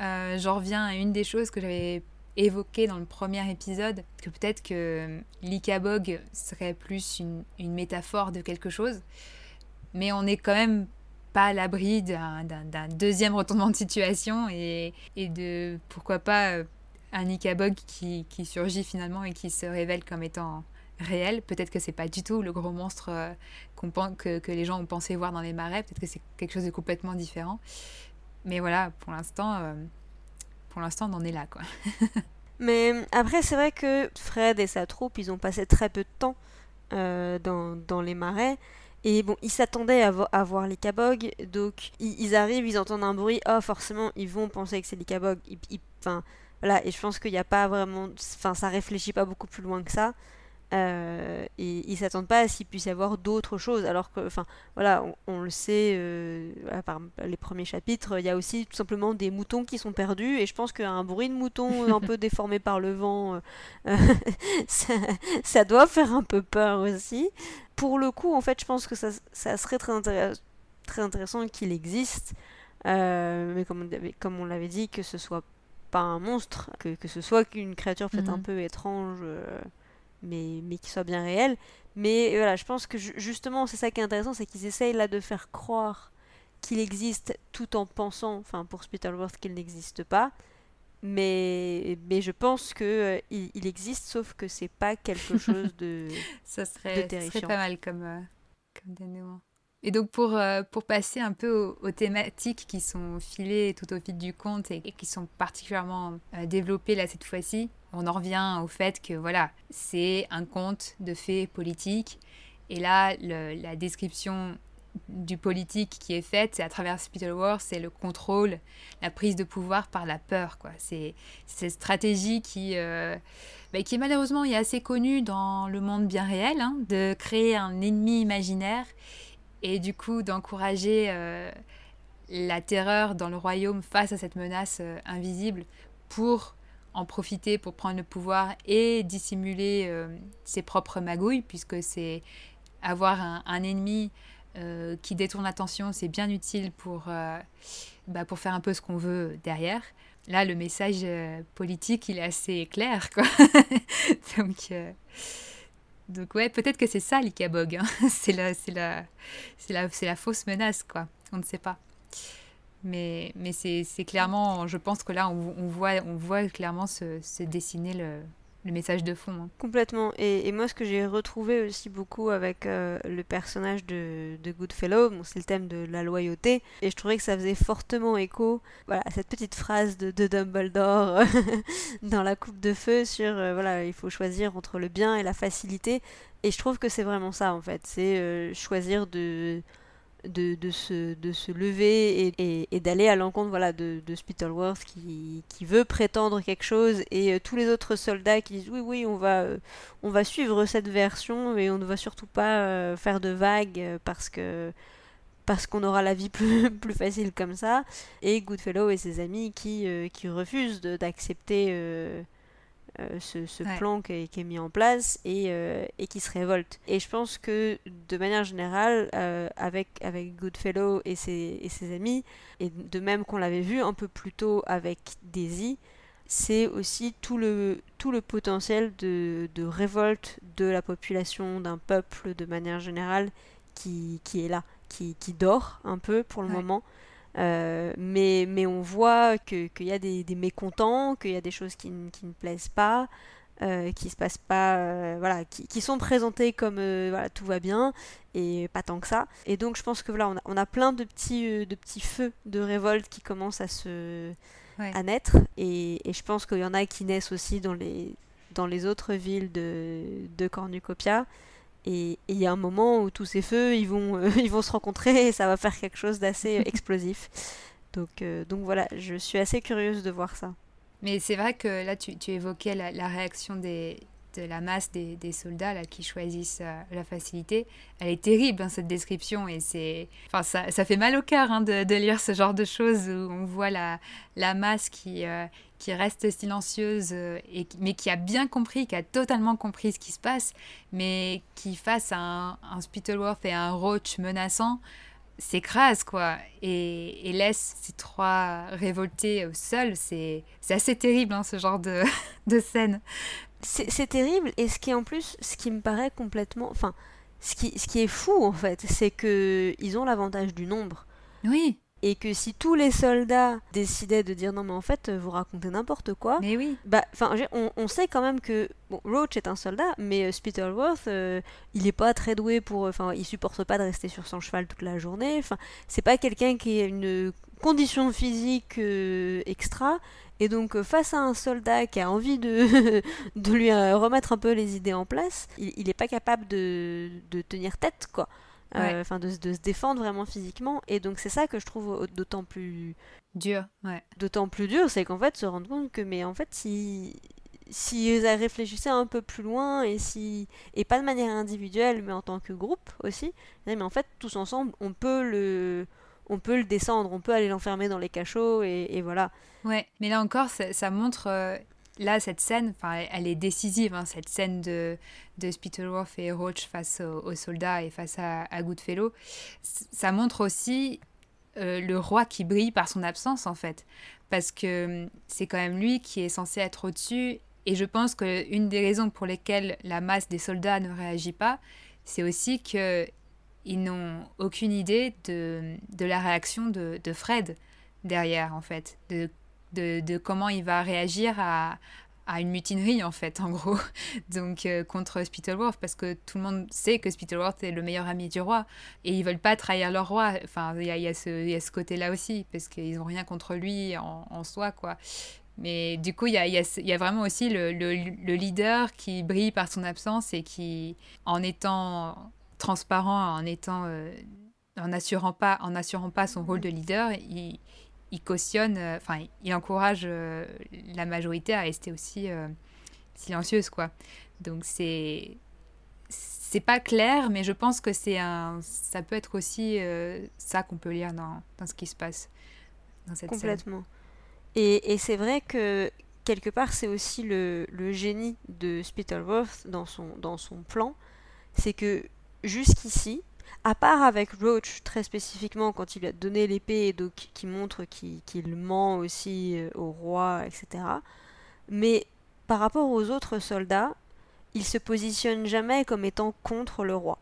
euh, j'en reviens à une des choses que j'avais évoquées dans le premier épisode, que peut-être que l'Ikabog serait plus une, une, métaphore de quelque chose, mais on n'est quand même pas à l'abri d'un deuxième retournement de situation et, de pourquoi pas euh, un Ikabog qui, qui, surgit finalement et qui se révèle comme étant réel. Peut-être que c'est pas du tout le gros monstre euh, que, que, les gens ont pensé voir dans les marais. Peut-être que c'est quelque chose de complètement différent. Mais voilà, pour l'instant, euh, pour l'instant, on en est là, quoi. Mais après, c'est vrai que Fred et sa troupe, ils ont passé très peu de temps dans, dans les marais. Et bon, ils s'attendaient à, voir les Kabog, donc ils, arrivent, ils entendent un bruit, oh forcément ils vont penser que c'est les Kabog. Enfin voilà, et je pense qu'il n'y a pas vraiment, enfin ça réfléchit pas beaucoup plus loin que ça. Euh, et ils s'attendent pas à ce qu'il puisse y avoir d'autres choses. Alors que, enfin, voilà, on, le sait, euh, par les premiers chapitres, il y a aussi tout simplement des moutons qui sont perdus. Et je pense qu'un bruit de mouton un peu déformé par le vent, euh, ça, doit faire un peu peur aussi. Pour le coup, en fait, je pense que ça, ça serait très, très intéressant qu'il existe. mais comme, comme on l'avait dit, que ce soit pas un monstre, que, que ce soit qu'une créature peut-être un mhm. peu étrange mais, mais qui soit bien réel. Mais voilà, je pense que justement, c'est ça qui est intéressant, c'est qu'ils essayent là de faire croire qu'il existe tout en pensant, enfin pour Spittleworth, qu'il n'existe pas. Mais, mais je pense que euh, il, existe, sauf que c'est pas quelque chose de, ça serait, Ça serait pas mal comme, euh, comme dénouement. Et donc pour, euh, pour passer un peu aux, thématiques qui sont filées tout au fil du conte et, qui sont particulièrement développées là cette fois-ci, on en revient au fait que voilà, c'est un conte de fées politiques. Et là, la description du politique qui est faite, c'est à travers Spittleworth, c'est le contrôle, la prise de pouvoir par la peur. quoi. C'est cette stratégie qui, euh, bah, qui malheureusement est assez connue dans le monde bien réel, hein, de créer un ennemi imaginaire et du coup d'encourager euh, la terreur dans le royaume face à cette menace euh, invisible pour en profiter pour prendre le pouvoir et dissimuler euh, ses propres magouilles, puisque c'est avoir un, ennemi qui détourne l'attention, c'est bien utile pour, bah, pour faire un peu ce qu'on veut derrière. Là, le message politique, il est assez clair, quoi. donc, donc, ouais, peut-être que c'est ça l'Ikabog. Hein. c'est la, la, la, la fausse menace, quoi. On ne sait pas. Mais, mais c'est clairement, je pense que là, on, on, voit, on voit clairement se, se dessiner le, le, message de fond. Hein. Complètement. Et, moi, ce que j'ai retrouvé aussi beaucoup avec euh, le personnage de, de Goodfellow, c'est le thème de la loyauté. Et je trouvais que ça faisait fortement écho voilà, à cette petite phrase de, de Dumbledore dans la coupe de feu sur euh, voilà, il faut choisir entre le bien et la facilité. Et je trouve que c'est vraiment ça, en fait. C'est euh, choisir de de, de, se, de se lever et, et, d'aller à l'encontre voilà, de, de Spittleworth qui, qui, veut prétendre quelque chose et euh, tous les autres soldats qui disent oui oui on va, euh, on va suivre cette version et on ne va surtout pas euh, faire de vagues parce que parce qu'on aura la vie plus, plus facile comme ça. Et Goodfellow et ses amis qui, qui refusent d'accepter ce, plan qui est, mis en place et, et, qui se révolte. Et je pense que de manière générale, avec, avec Goodfellow et ses, et ses amis, et de même qu'on l'avait vu un peu plus tôt avec Daisy, c'est aussi tout le, tout le potentiel de, de révolte de la population, d'un peuple de manière générale qui, qui est là, qui, qui, dort un peu pour le moment. Euh, mais, mais on voit qu'il y a des, des mécontents, qu'il y a des choses qui, qui ne plaisent pas, euh, qui se passent pas, euh, voilà, qui, qui, sont présentés comme voilà, tout va bien et pas tant que ça. Et donc je pense que voilà, on a, on a plein de petits, de petits feux de révolte qui commencent à se, à naître. Et, je pense qu'il y en a qui naissent aussi dans les, dans les autres villes de, de Cornucopia. Et il y a un moment où tous ces feux, ils vont, euh, ils vont se rencontrer et ça va faire quelque chose d'assez explosif. Donc, euh, donc voilà, je suis assez curieuse de voir ça. Mais c'est vrai que là, tu, évoquais la, réaction de la masse des, soldats là, qui choisissent euh, la facilité. Elle est terrible, hein, cette description, et c'est, enfin, ça, fait mal au cœur hein, de, lire ce genre de choses où on voit la, masse qui, euh, qui reste silencieuse, euh, et, mais qui a bien compris, qui a totalement compris ce qui se passe, mais qui, face à un, un Spittleworth et un Roach menaçant, s'écrase quoi et, et, laisse ces trois révoltés seuls c'est assez terrible hein, ce genre de, de scène c'est terrible et ce qui est en plus, ce qui me paraît complètement, enfin, ce qui, ce qui est fou en fait, c'est que ils ont l'avantage du nombre. Oui. Et que si tous les soldats décidaient de dire non mais en fait vous racontez n'importe quoi, mais oui. Bah, enfin, on, on, sait quand même que bon, Roach est un soldat, mais euh, Spittleworth, euh, il est pas très doué pour, enfin, il supporte pas de rester sur son cheval toute la journée. Enfin, c'est pas quelqu'un qui a une condition physique euh, extra et donc, euh, face à un soldat qui a envie de, de lui euh, remettre un peu les idées en place, il n'est pas capable de, de, tenir tête, quoi. Euh, enfin, de, de, se défendre vraiment physiquement. Et donc, c'est ça que je trouve d'autant plus. Dur, ouais. D'autant plus dur, c'est qu'en fait, se rendre compte que, mais en fait, si. Si ils réfléchissaient un peu plus loin et si et pas de manière individuelle mais en tant que groupe aussi, mais en fait tous ensemble on peut le on peut le descendre, on peut aller l'enfermer dans les cachots et, voilà. Ouais, mais là encore, ça, montre. Euh, là, cette scène, elle est décisive, hein, cette scène de, de et Roach face aux, soldats et face à, Goodfellow. Ça montre aussi euh, le roi qui brille par son absence, en fait. Parce que hum, c'est quand même lui qui est censé être au-dessus. Et je pense qu'une des raisons pour lesquelles la masse des soldats ne réagit pas, c'est aussi que ils n'ont aucune idée de, de la réaction de, de, Fred derrière, en fait, de, comment il va réagir à, à, une mutinerie, en fait, en gros, donc euh, contre Spittleworth, parce que tout le monde sait que Spittleworth est le meilleur ami du roi, et ils veulent pas trahir leur roi. Enfin, il y a, y a, ce, ce côté-là aussi, parce qu'ils n'ont rien contre lui en, soi, quoi. Mais du coup, il y a, y, a, vraiment aussi le, le, le, leader qui brille par son absence et qui, en étant transparent en étant euh, en n'assurant pas assurant pas son rôle de leader il, il cautionne euh, enfin il encourage euh, la majorité à rester aussi silencieuse quoi. Donc c'est c'est pas clair mais je pense que c'est un ça peut être aussi ça qu'on peut lire dans, dans, ce qui se passe dans cette complètement. Et, et c'est vrai que quelque part c'est aussi le, le, génie de Spittleworth dans son dans son plan. C'est que jusqu'ici, à part avec Roach très spécifiquement quand il lui a donné l'épée et donc qui montre qu'il ment aussi euh, au roi, etc. Mais par rapport aux autres soldats, il se positionne jamais comme étant contre le roi.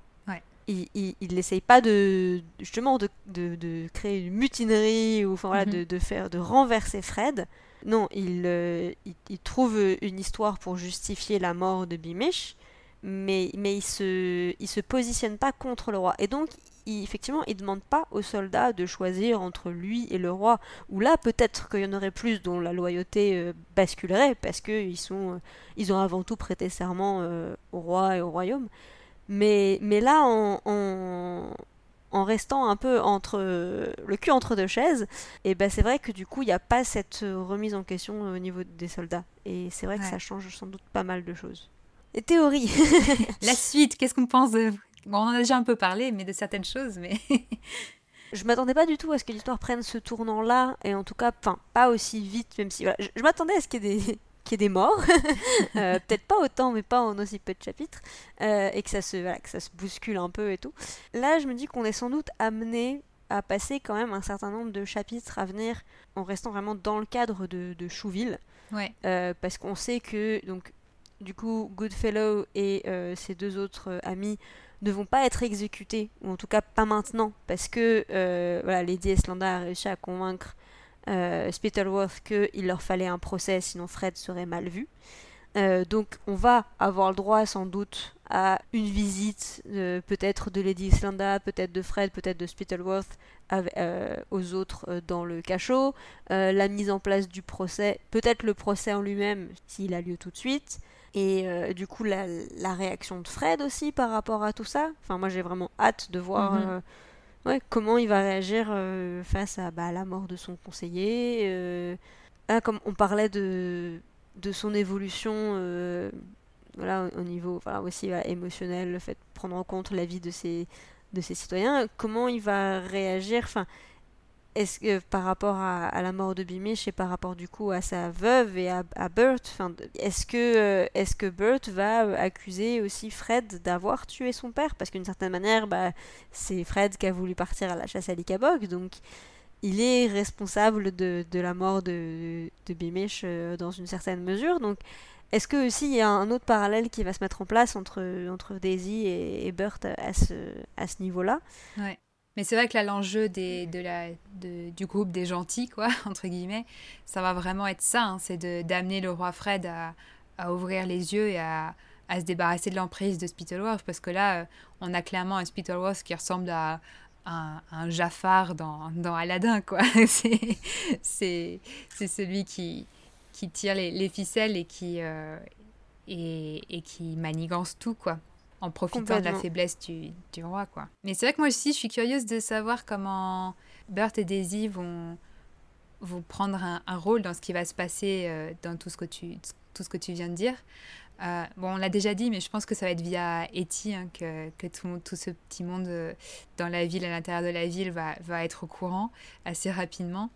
Il n'essaye pas de justement de, de, créer une mutinerie ou enfin voilà, mm-hmm. de, de, faire de renverser Fred. Non, il, euh, il, il, trouve une histoire pour justifier la mort de Bimish mais, mais il se, il se positionne pas contre le roi. Et donc, il, effectivement, il demande pas aux soldats de choisir entre lui et le roi. Ou là, peut-être qu'il y en aurait plus dont la loyauté euh, basculerait, parce qu'ils euh, ils ont avant tout prêté serment euh, au roi et au royaume. Mais, mais là, en, en, en restant un peu entre le cul entre deux chaises, et ben c'est vrai que du coup, il n'y a pas cette remise en question au niveau des soldats. Et c'est vrai que ça change sans doute pas mal de choses théories. la suite, qu'est-ce qu'on pense de... Bon, on en a déjà un peu parlé, mais de certaines choses, mais... je m'attendais pas du tout à ce que l'histoire prenne ce tournant-là, et en tout cas, enfin, pas aussi vite, même si... Voilà, je, m'attendais à ce qu'il y ait des qu'il y ait des morts, peut-être pas autant, mais pas en aussi peu de chapitres, et que ça, se, voilà, que ça se bouscule un peu et tout. Là, je me dis qu'on est sans doute amené à passer quand même un certain nombre de chapitres à venir en restant vraiment dans le cadre de, de Chouville. Ouais. parce qu'on sait que, donc, du coup, Goodfellow et ses deux autres amis ne vont pas être exécutés, ou en tout cas pas maintenant, parce que euh, Lady Eslanda a réussi à convaincre euh, Spittleworth qu'il leur fallait un procès, sinon Fred serait mal vu. Euh, donc on va avoir le droit sans doute à une visite peut-être de Lady Islanda, peut-être de Fred, peut-être de Spittleworth aux autres dans le cachot, la mise en place du procès, peut-être le procès en lui-même s'il a lieu tout de suite, et euh, du coup, la, réaction de Fred aussi par rapport à tout ça. Enfin, moi, j'ai vraiment hâte de voir mhm. euh, ouais, comment il va réagir euh, face à bah, la mort de son conseiller. Là, comme on parlait de, de son évolution voilà, au niveau voilà, aussi émotionnel, le fait de prendre en compte la vie de ses, de ses citoyens, comment il va réagir. Enfin, est-ce que par rapport à, la mort de Bimish et par rapport du coup à sa veuve et à, Bert, est-ce que, euh, est que Bert va euh, accuser aussi Fred d'avoir tué son père? Parce qu'une certaine manière, bah, c'est Fred qui a voulu partir à la chasse à l'Ikabog, donc il est responsable de, la mort de, de Bimish euh, dans une certaine mesure. Donc est-ce que aussi il y a un autre parallèle qui va se mettre en place entre, entre Daisy et, Bert à ce, à ce niveau-là? Mais c'est vrai que là, l'enjeu de la, du groupe des gentils, quoi, entre guillemets, ça va vraiment être ça. Hein, c'est d'amener le roi Fred à, à, ouvrir les yeux et à, à se débarrasser de l'emprise de Spittleworth. Parce que là, euh, on a clairement un Spittleworth qui ressemble à un, un Jafar dans, dans Aladdin, quoi. c'est celui qui, qui tire les, les ficelles et qui, euh, et, et qui manigance tout, quoi en profitant de la faiblesse du, du roi, quoi. Mais c'est vrai que moi aussi, je suis curieuse de savoir comment Bert et Daisy vont, vont prendre un, un rôle dans ce qui va se passer euh, dans tout ce que tu, tout ce que tu viens de dire. Euh, bon, on l'a déjà dit, mais je pense que ça va être via Etty hein, que, que tout, tout, ce petit monde euh, dans la ville, à l'intérieur de la ville, va, va être au courant assez rapidement.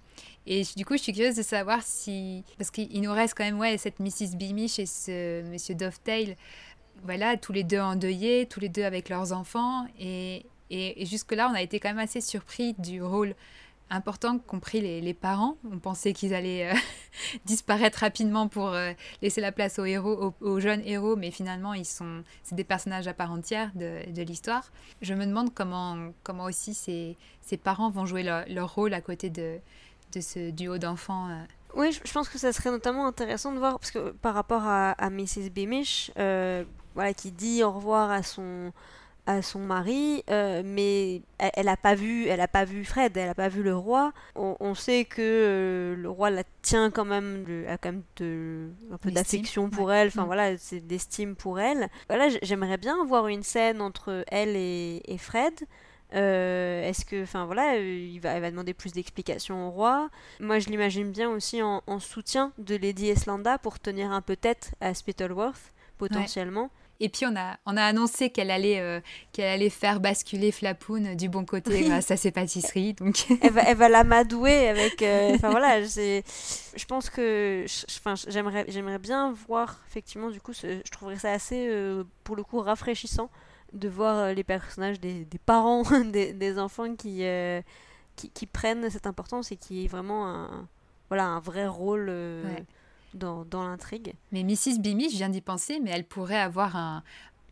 Et du coup, je suis curieuse de savoir si... Parce qu'il nous reste quand même ouais, cette Mrs. Beamish et ce Monsieur Dovetail voilà, tous les deux endeuillés, tous les deux avec leurs enfants. Et, et, jusque-là, on a été quand même assez surpris du rôle important qu'ont pris les, les, parents. On pensait qu'ils allaient euh, disparaître rapidement pour euh, laisser la place aux héros, aux, jeunes héros, mais finalement, ils sont, c'est des personnages à part entière de, de l'histoire. Je me demande comment, comment aussi ces, ces parents vont jouer leur, leur, rôle à côté de, de ce duo d'enfants. Euh. Oui, je pense que ça serait notamment intéressant de voir, parce que par rapport à, à Mrs. Beamish, voilà, qui dit au revoir à son à son mari, euh, mais elle n'a pas vu, elle a pas vu Fred, elle n'a pas vu le roi. On, sait que euh, le roi la tient quand même, a quand même de, un peu d'affection pour elle. Enfin mm. voilà, c'est d'estime pour elle. Voilà, j'aimerais bien voir une scène entre elle et, Fred. Euh, est-ce que, enfin voilà, il va, va demander plus d'explications au roi. Moi, je l'imagine bien aussi en, soutien de Lady Eslanda pour tenir un peu tête à Spittleworth potentiellement. Et puis on a, on a annoncé qu'elle allait, euh, qu'elle allait faire basculer Flapoun du bon côté grâce à ses pâtisseries. Donc. elle, va, elle va l'amadouer avec... Euh, enfin voilà, je pense que j'aimerais, j'aimerais bien voir, effectivement, du coup, je trouverais ça assez, euh, pour le coup, rafraîchissant de voir les personnages des, des parents des, des, enfants qui, qui, qui, prennent cette importance et qui est vraiment un, voilà, un vrai rôle dans, dans l'intrigue. Mais Mrs. Bimi, je viens d'y penser, mais elle pourrait avoir un,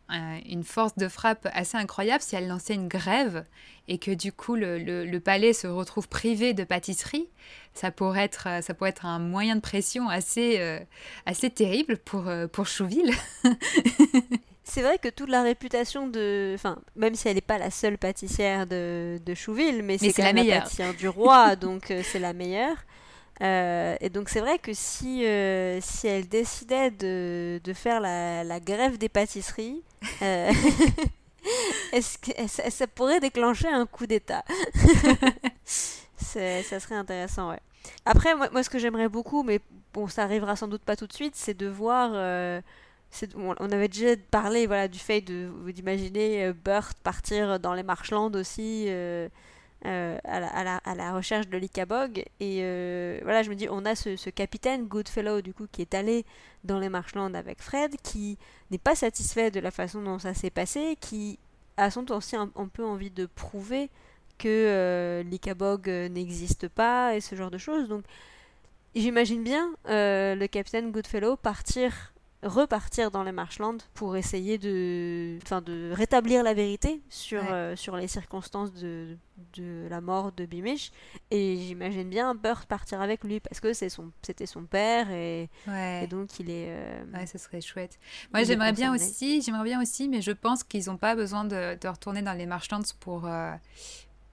une force de frappe assez incroyable si elle lançait une grève et que du coup le, le, palais se retrouve privé de pâtisserie. Ça pourrait être, ça pourrait être un moyen de pression assez, euh, assez terrible pour, euh, pour Chouville. c'est vrai que toute la réputation de. Enfin, même si elle n'est pas la seule pâtissière de, de Chouville, mais, c'est la meilleure. pâtissière du roi, donc euh, c'est la meilleure. Euh, et donc c'est vrai que si, euh, si elle décidait de, de faire la, la, grève des pâtisseries, euh, est-ce que ça, pourrait déclencher un coup d'État Ça serait intéressant, ouais. Après, moi, moi ce que j'aimerais beaucoup, mais bon, ça arrivera sans doute pas tout de suite, c'est de voir... on avait déjà parlé voilà, du fait d'imaginer Burt partir dans les Marshlands aussi euh, à, la, recherche de l'Ikabog. Et euh, voilà, je me dis, on a ce, capitaine Goodfellow, du coup, qui est allé dans les Marshlands avec Fred, qui n'est pas satisfait de la façon dont ça s'est passé, qui a son temps aussi un, peu envie de prouver que euh, l'Ikabog n'existe pas et ce genre de choses. Donc, j'imagine bien le capitaine Goodfellow partir repartir dans les Marshlands pour essayer de, enfin, de rétablir la vérité sur, Ouais. euh, sur les circonstances de, de la mort de Bimish. Et j'imagine bien Burt partir avec lui parce que c'est son, c'était son père et, Ouais. et donc il est. euh, Ouais, ce serait chouette. Moi, j'aimerais bien aussi, j'aimerais bien aussi, mais je pense qu'ils n'ont pas besoin de, de retourner dans les Marshlands pour, euh,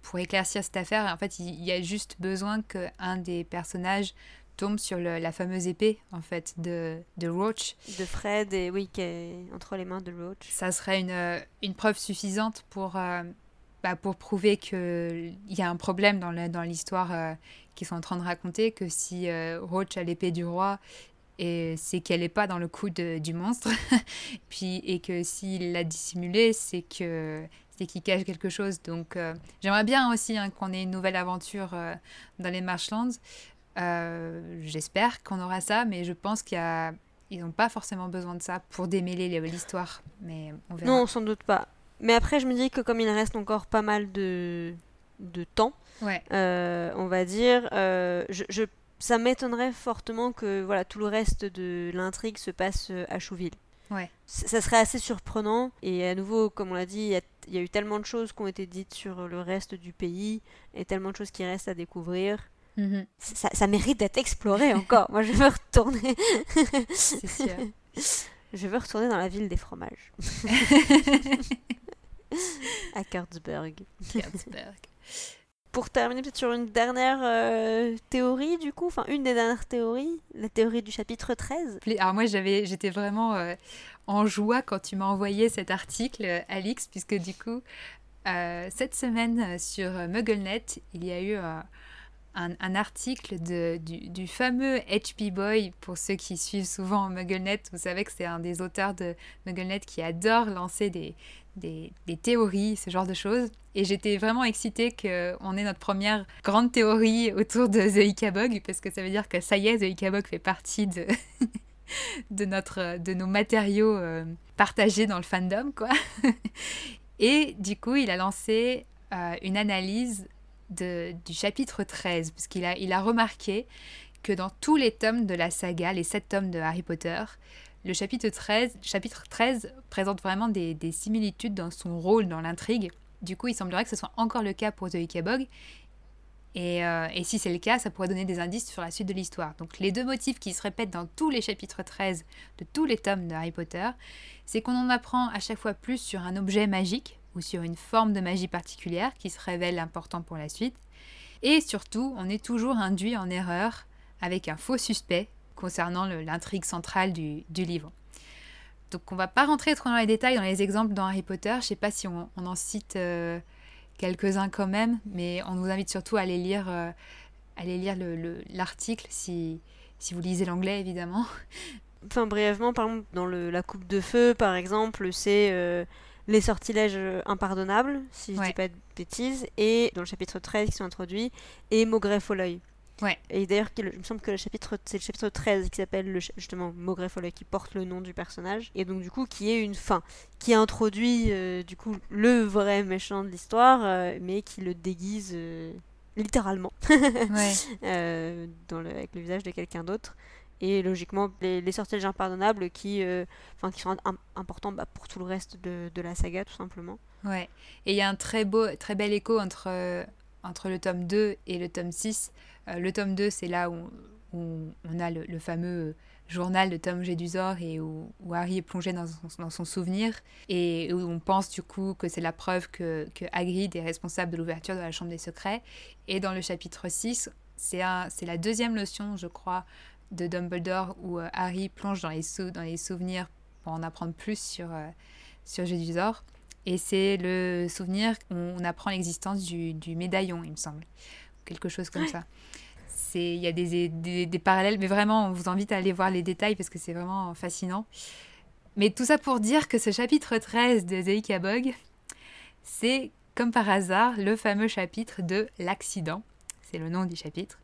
pour éclaircir cette affaire. En fait, il, il y a juste besoin qu'un des personnages tombe sur le- la fameuse épée, en fait, de, de Roach. de Fred et oui, qui est entre les mains de Roach. Ça serait une, euh, une preuve suffisante pour, euh, bah, pour prouver qu'il y a un problème dans la- dans l'histoire euh, qu'ils sont en train de raconter, que si euh, Roach a l'épée du roi, et c'est qu'elle n'est pas dans le coup de- du monstre, puis et que s'il l'a dissimulée, c'est que c'est qu'il cache quelque chose. Donc euh, j'aimerais bien aussi hein, qu'on ait une nouvelle aventure euh, dans les Marshlands. Euh, J'espère qu'on aura ça, mais je pense qu'il y a ils n'ont pas forcément besoin de ça pour démêler l'histoire, mais on verra. Non, sans doute pas. Mais après, je me dis que comme il reste encore pas mal de, de temps, Ouais, euh, on va dire, euh, je, je- ça m'étonnerait fortement que voilà tout le reste de l'intrigue se passe à Chouville. Ouais. Ça serait assez surprenant et à nouveau, comme on l'a dit, il y, a- il y a eu tellement de choses qui ont été dites sur le reste du pays et tellement de choses qui restent à découvrir. Mhm, Ça, ça mérite d'être exploré encore. Moi, je veux retourner. c'est sûr. Je veux retourner dans la ville des fromages, à Kurtzberg. Herzberg. Pour terminer peut-être sur une dernière euh, théorie du coup, enfin une des dernières théories, la théorie du chapitre 13. Alors moi, j'avais, j'étais vraiment euh, en joie quand tu m'as envoyé cet article, Alix, puisque du coup, euh, cette semaine sur MuggleNet, il y a eu un, article de, du, fameux HP Boy. Pour ceux qui suivent souvent MuggleNet, vous savez que c'est un des auteurs de MuggleNet qui adore lancer des, des, des théories, ce genre de choses. Et j'étais vraiment excitée qu'on ait notre première grande théorie autour de The Ikabog, parce que ça veut dire que ça y est, The Ikabog fait partie de, de, notre, de nos matériaux euh, partagés dans le fandom, quoi. Et du coup, il a lancé euh, une analyse du chapitre 13, parce qu'il a, il a remarqué que dans tous les tomes de la saga, les sept tomes de Harry Potter, le chapitre 13, chapitre 13 présente vraiment des, des similitudes dans son rôle dans l'intrigue. Du coup, il semblerait que ce soit encore le cas pour The Ikabog. Et, euh, et si c'est le cas, ça pourrait donner des indices sur la suite de l'histoire. Donc les deux motifs qui se répètent dans tous les chapitres 13 de tous les tomes de Harry Potter, c'est qu'on en apprend à chaque fois plus sur un objet magique ou sur une forme de magie particulière qui se révèle important pour la suite. Et surtout, on est toujours induit en erreur avec un faux suspect concernant l'intrigue centrale du, livre. Donc on va pas rentrer trop dans les détails dans les exemples dans Harry Potter. Je sais pas si on, en cite euh, quelques-uns quand même, mais on vous invite surtout à aller lire, euh, à aller lire le- le- l'article si, vous lisez l'anglais évidemment. Enfin brièvement, par exemple, dans la coupe de feu, par exemple, c'est euh, les sortilèges euh, impardonnables, si je Ouais. dis pas de bêtises, et dans le chapitre 13 qui sont introduits, et Maugreffe au l'œil. Ouais. Et d'ailleurs, il me semble que le chapitre, c'est le chapitre 13 qui s'appelle justement Maugreffe au l'œil, qui porte le nom du personnage, et donc du coup qui est une fin, qui introduit euh, du coup le vrai méchant de l'histoire, euh, mais qui le déguise euh, littéralement Ouais. dans le- avec le visage de quelqu'un d'autre. Et logiquement, les, les impardonnables qui, euh, enfin, qui sont im- importants bah, pour tout le reste de, la saga, tout simplement. Ouais. Et il y a un très beau, très bel écho entre, euh, entre le tome 2 et le tome 6. Euh, le tome 2, c'est là où, où on a le, fameux journal de Tom Jedusor et où, Harry est plongé dans son, souvenir et où on pense du coup que c'est la preuve que, que Hagrid est responsable de l'ouverture de la Chambre des Secrets. Et dans le chapitre 6, c'est un- c'est la deuxième leçon, je crois, de Dumbledore où euh, Harry plonge dans les, sou- dans les souvenirs pour en apprendre plus sur, euh, sur. Et c'est le souvenir où on apprend l'existence du, du médaillon, il me semble. Quelque chose comme ça. C'est- Il y a des, des, des parallèles, mais vraiment, on vous invite à aller voir les détails parce que c'est vraiment fascinant. Mais tout ça pour dire que ce chapitre 13 de The Ikabog, c'est comme par hasard, le fameux chapitre de l'accident. C'est le nom du chapitre.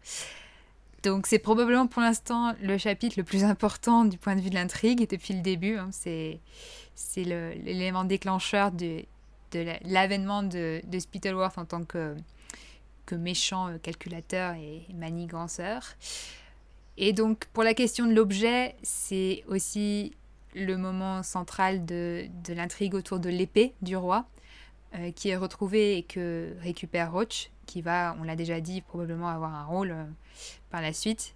Donc c'est probablement pour l'instant le chapitre le plus important du point de vue de l'intrigue depuis le début. Hein. C'est, l'élément déclencheur de, de l'avènement de, de Spittleworth en tant que, méchant euh, calculateur et maniganceur. Et donc pour la question de l'objet, c'est aussi le moment central de, de l'intrigue autour de l'épée du roi, euh, qui est retrouvée et que récupère Roach, qui va, on l'a déjà dit, probablement avoir un rôle euh, par la suite.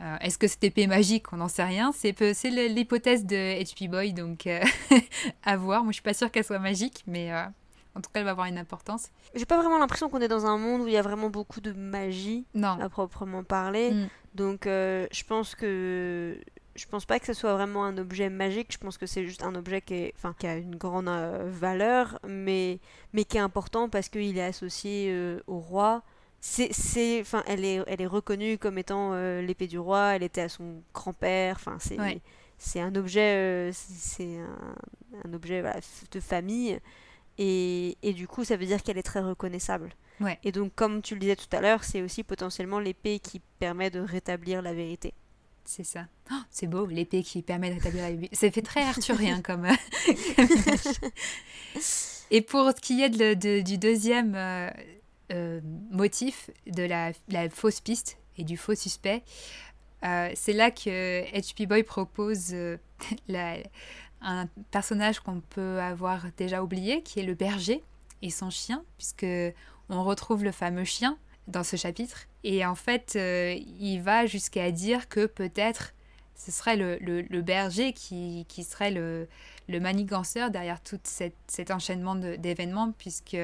Euh, est-ce que cette épée est magique? On n'en sait rien. C'est l'hypothèse de HP Boy, donc euh, à voir. Moi, je suis pas sûre qu'elle soit magique, mais en tout cas, elle va avoir une importance. J'ai pas vraiment l'impression qu'on est dans un monde où il y a vraiment beaucoup de magie, non. à proprement parler. Mm. Donc, je pense que je pense pas que ce soit vraiment un objet magique, je pense que c'est juste un objet qui, est, enfin, qui a une grande euh, valeur, mais, mais qui est important parce qu'il est associé euh, au roi. C'est, c'est, enfin, elle est, elle est reconnue comme étant euh, l'épée du roi, elle était à son grand-père, enfin, c'est, c'est un objet, c'est un, un objet de famille, et, et, du coup, ça veut dire qu'elle est très reconnaissable. Et donc, comme tu le disais tout à l'heure, c'est aussi potentiellement l'épée qui permet de rétablir la vérité. C'est ça. Oh, c'est beau, l'épée qui permet de rétablir la vie. Ça fait très arthurien comme, euh, Et pour ce qui est de, du deuxième euh, euh, motif, de la, fausse piste et du faux suspect, c'est là que HP Boy propose un personnage qu'on peut avoir déjà oublié, qui est le berger et son chien, puisque on retrouve le fameux chien dans ce chapitre. Et en fait, euh, il va jusqu'à dire que peut-être ce serait le, le, berger qui, qui, serait le, le maniganceur derrière tout cet enchaînement d'événements, puisque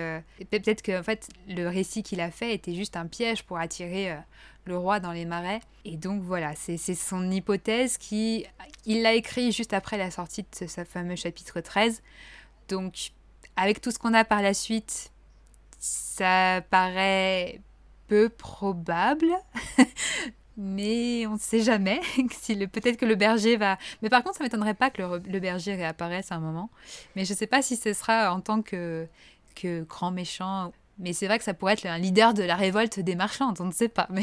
peut-être que en fait, le récit qu'il a fait était juste un piège pour attirer euh, le roi dans les marais. Et donc voilà, c'est son hypothèse qui... Il l'a écrit juste après la sortie de ce fameux chapitre 13. Donc avec tout ce qu'on a par la suite, ça paraît peu probable. mais on ne sait jamais. Peut-être que le berger va. Mais par contre, ça ne m'étonnerait pas que le, berger réapparaisse à un moment. Mais je ne sais pas si ce sera en tant que, que grand méchant. Mais c'est vrai que ça pourrait être un leader de la révolte des marchands, on ne sait pas. Mais,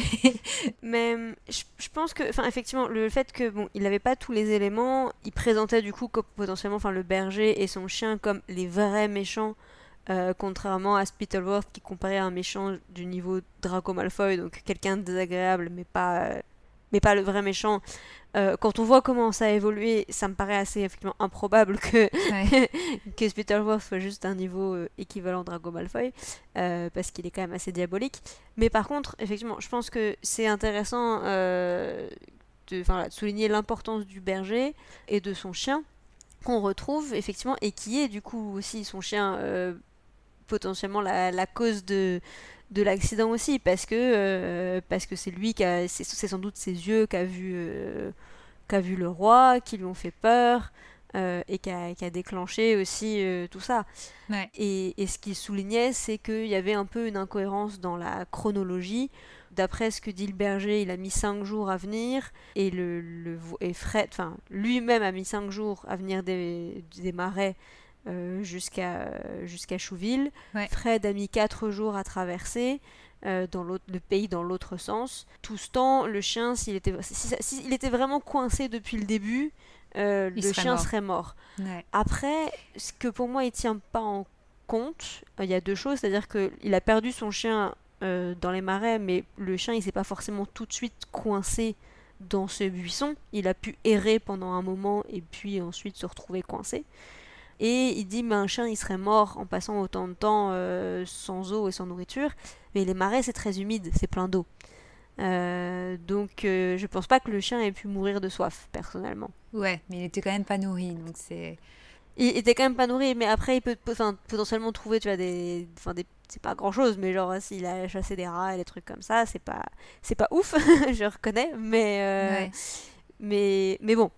mais je, pense que, enfin, effectivement, le fait que bon, il n'avait pas tous les éléments, il présentait du coup potentiellement, le berger et son chien comme les vrais méchants euh, contrairement à Spittleworth qui comparait un méchant du niveau Draco Malfoy, donc quelqu'un de désagréable mais pas, euh, mais pas le vrai méchant. Euh, quand on voit comment ça a évolué, ça me paraît assez effectivement improbable que, que Spittleworth soit juste un niveau équivalent Draco Malfoy, parce qu'il est quand même assez diabolique. Mais par contre, effectivement, je pense que c'est intéressant de, de souligner l'importance du berger et de son chien qu'on retrouve effectivement et qui est du coup aussi son chien potentiellement la, la cause de, de l'accident aussi parce que euh, parce que c'est lui qui a c'est sans doute ses yeux qu'a vu euh, qu'a vu le roi qui lui ont fait peur euh, et qui a, qui a, déclenché aussi tout ça. Et, et, ce qu'il soulignait c'est qu'il y avait un peu une incohérence dans la chronologie. D'après ce que dit le berger il a mis cinq jours à venir et le, le et Fred enfin lui-même a mis cinq jours à venir des, des marais euh, jusqu'à jusqu'à Chouville. Fred a mis 4 jours à traverser euh, dans le pays dans l'autre sens. Tout ce temps, le chien, s'il était, s'il était vraiment coincé depuis le début, euh, le chien serait mort. Après, ce que pour moi il tient pas en compte, il y a deux choses, c'est-à-dire qu'il a perdu son chien dans les marais, mais le chien il s'est pas forcément tout de suite coincé dans ce buisson. Il a pu errer pendant un moment et puis ensuite se retrouver coincé. Et il dit, mais un chien, il serait mort en passant autant de temps euh, sans eau et sans nourriture. Mais les marais, c'est très humide, c'est plein d'eau. Euh, donc euh, je pense pas que le chien ait pu mourir de soif, personnellement. Ouais, mais il était quand même pas nourri, donc c'est... Il était quand même pas nourri, mais après il peut potentiellement trouver, tu vois, des... Enfin, des... C'est pas grand chose, mais genre s'il a chassé des rats et des trucs comme ça, c'est pas... C'est pas ouf, je reconnais, mais... Mais... Mais bon,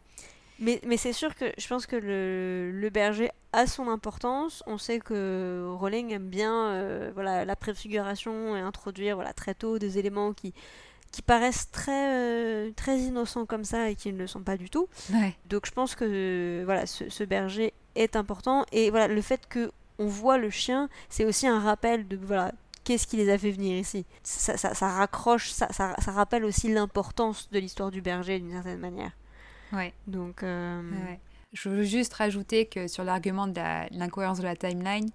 mais, mais c'est sûr que je pense que le, le, berger a son importance. On sait que Rowling aime bien euh, voilà, la préfiguration et introduire voilà, très tôt des éléments qui, qui paraissent très, euh, très innocents comme ça et qui ne le sont pas du tout. Donc je pense que voilà, ce, ce, berger est important. Et voilà, le fait que on voit le chien, c'est aussi un rappel de voilà qu'est-ce qui les a fait venir ici. Ça, ça, raccroche, ça, ça, rappelle aussi l'importance de l'histoire du berger d'une certaine manière. Ouais. Donc. Euh, Je veux juste rajouter que sur l'argument de l'incohérence de la timeline,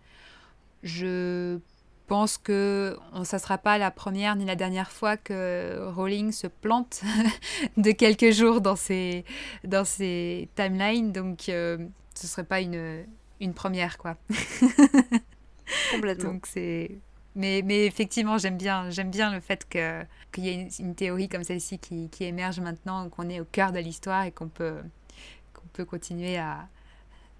je pense que ça ne sera pas la première ni la dernière fois que Rowling se plante de quelques jours dans ses, dans ses timelines. Donc, euh, ce ne serait pas une, une première, quoi. Complètement. Donc, c'est mais, mais effectivement, j'aime bien, j'aime bien le fait que, qu'il y ait une, théorie comme celle-ci qui, qui, émerge maintenant, qu'on est au cœur de l'histoire et qu'on peut, qu'on peut continuer à,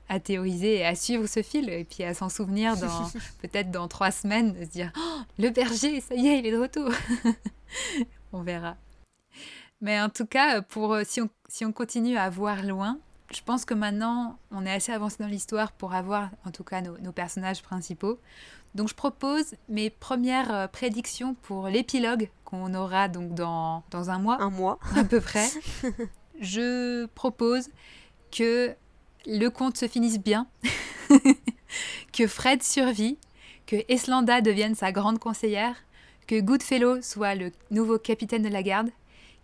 à théoriser et à suivre ce fil et puis à s'en souvenir dans peut-être dans trois semaines, de se dire oh, le berger, ça y est, il est de retour. on verra. Mais en tout cas, pour, si, on, si on continue à voir loin, je pense que maintenant, on est assez avancé dans l'histoire pour avoir, en tout cas, nos, nos personnages principaux. Donc je propose mes premières euh, prédictions pour l'épilogue qu'on aura donc dans, dans un mois. Un mois. À peu près. je propose que le conte se finisse bien, que Fred survit, que Eslanda devienne sa grande conseillère, que Goodfellow soit le nouveau capitaine de la garde,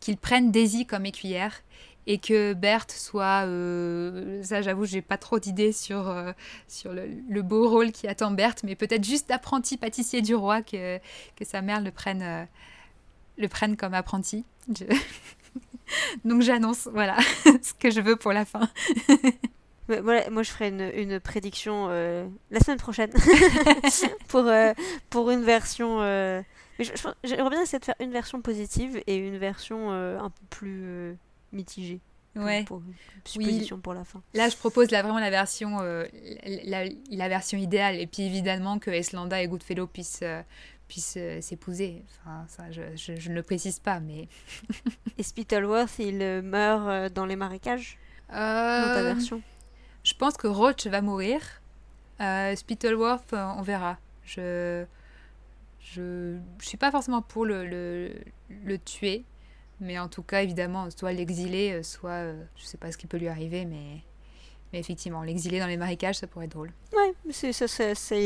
qu'il prenne Daisy comme écuyère et que Berthe soit euh, ça j'avoue j'ai pas trop d'idées sur euh, sur le, beau rôle qui attend Berthe mais peut-être juste apprenti pâtissier du roi que, que sa mère le prenne euh, le prenne comme apprenti donc j'annonce voilà ce que je veux pour la fin Voilà, moi, je ferai une, une prédiction la semaine prochaine pour, pour une version. J'aimerais bien essayer de faire une version positive et une version un peu plus mitigé. Ouais. Pour, supposition pour la fin. Là, je propose là, vraiment la version, euh, la, la, version idéale. Et puis évidemment que Eslanda et Goodfellow puissent, euh, puissent euh, s'épouser. Enfin, ça, je, je, ne le précise pas, mais. et Spittleworth, il meurt dans les marécages? Dans ta version? Je pense que Roach va mourir. Spittleworth, on verra. Je. Je, je suis pas forcément pour le, le, le tuer mais en tout cas, évidemment, soit l'exiler, euh, soit euh, je sais pas ce qui peut lui arriver, mais, mais effectivement, l'exiler dans les marécages, ça pourrait être drôle. Ouais, c'est, ça, ça, ça,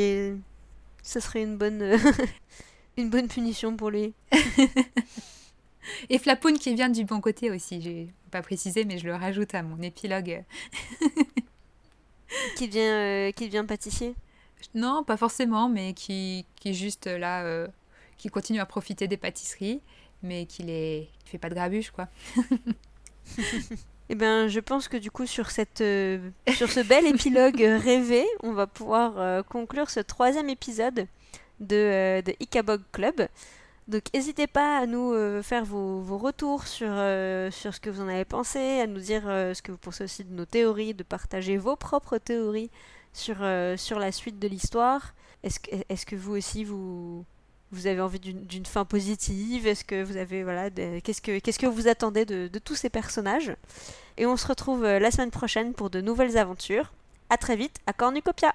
ça serait une bonne, une bonne punition pour lui. Et Flapoun qui vient du bon côté aussi, j'ai pas précisé, mais je le rajoute à mon épilogue. qui devient, euh, qui devient pâtissier Non, pas forcément, mais qui, qui juste là, qui continue à profiter des pâtisseries mais qu'il est fait pas de grabuge quoi. Eh bien, je pense que du coup, sur, cette, euh, sur ce bel épilogue rêvé, on va pouvoir euh, conclure ce troisième épisode de, euh, de Ikabog Club. Donc, n'hésitez pas à nous faire vos, vos, retours sur, sur ce que vous en avez pensé, à nous dire ce que vous pensez aussi de nos théories, de partager vos propres théories sur, sur la suite de l'histoire. Est-ce est que vous aussi, vous, vous avez envie d'une fin positive? Est-ce que vous avez voilà qu'est-ce que qu'est-ce que vous attendez de, de, tous ces personnages? Et on se retrouve euh, la semaine prochaine pour de nouvelles aventures. À très vite à Cornucopia.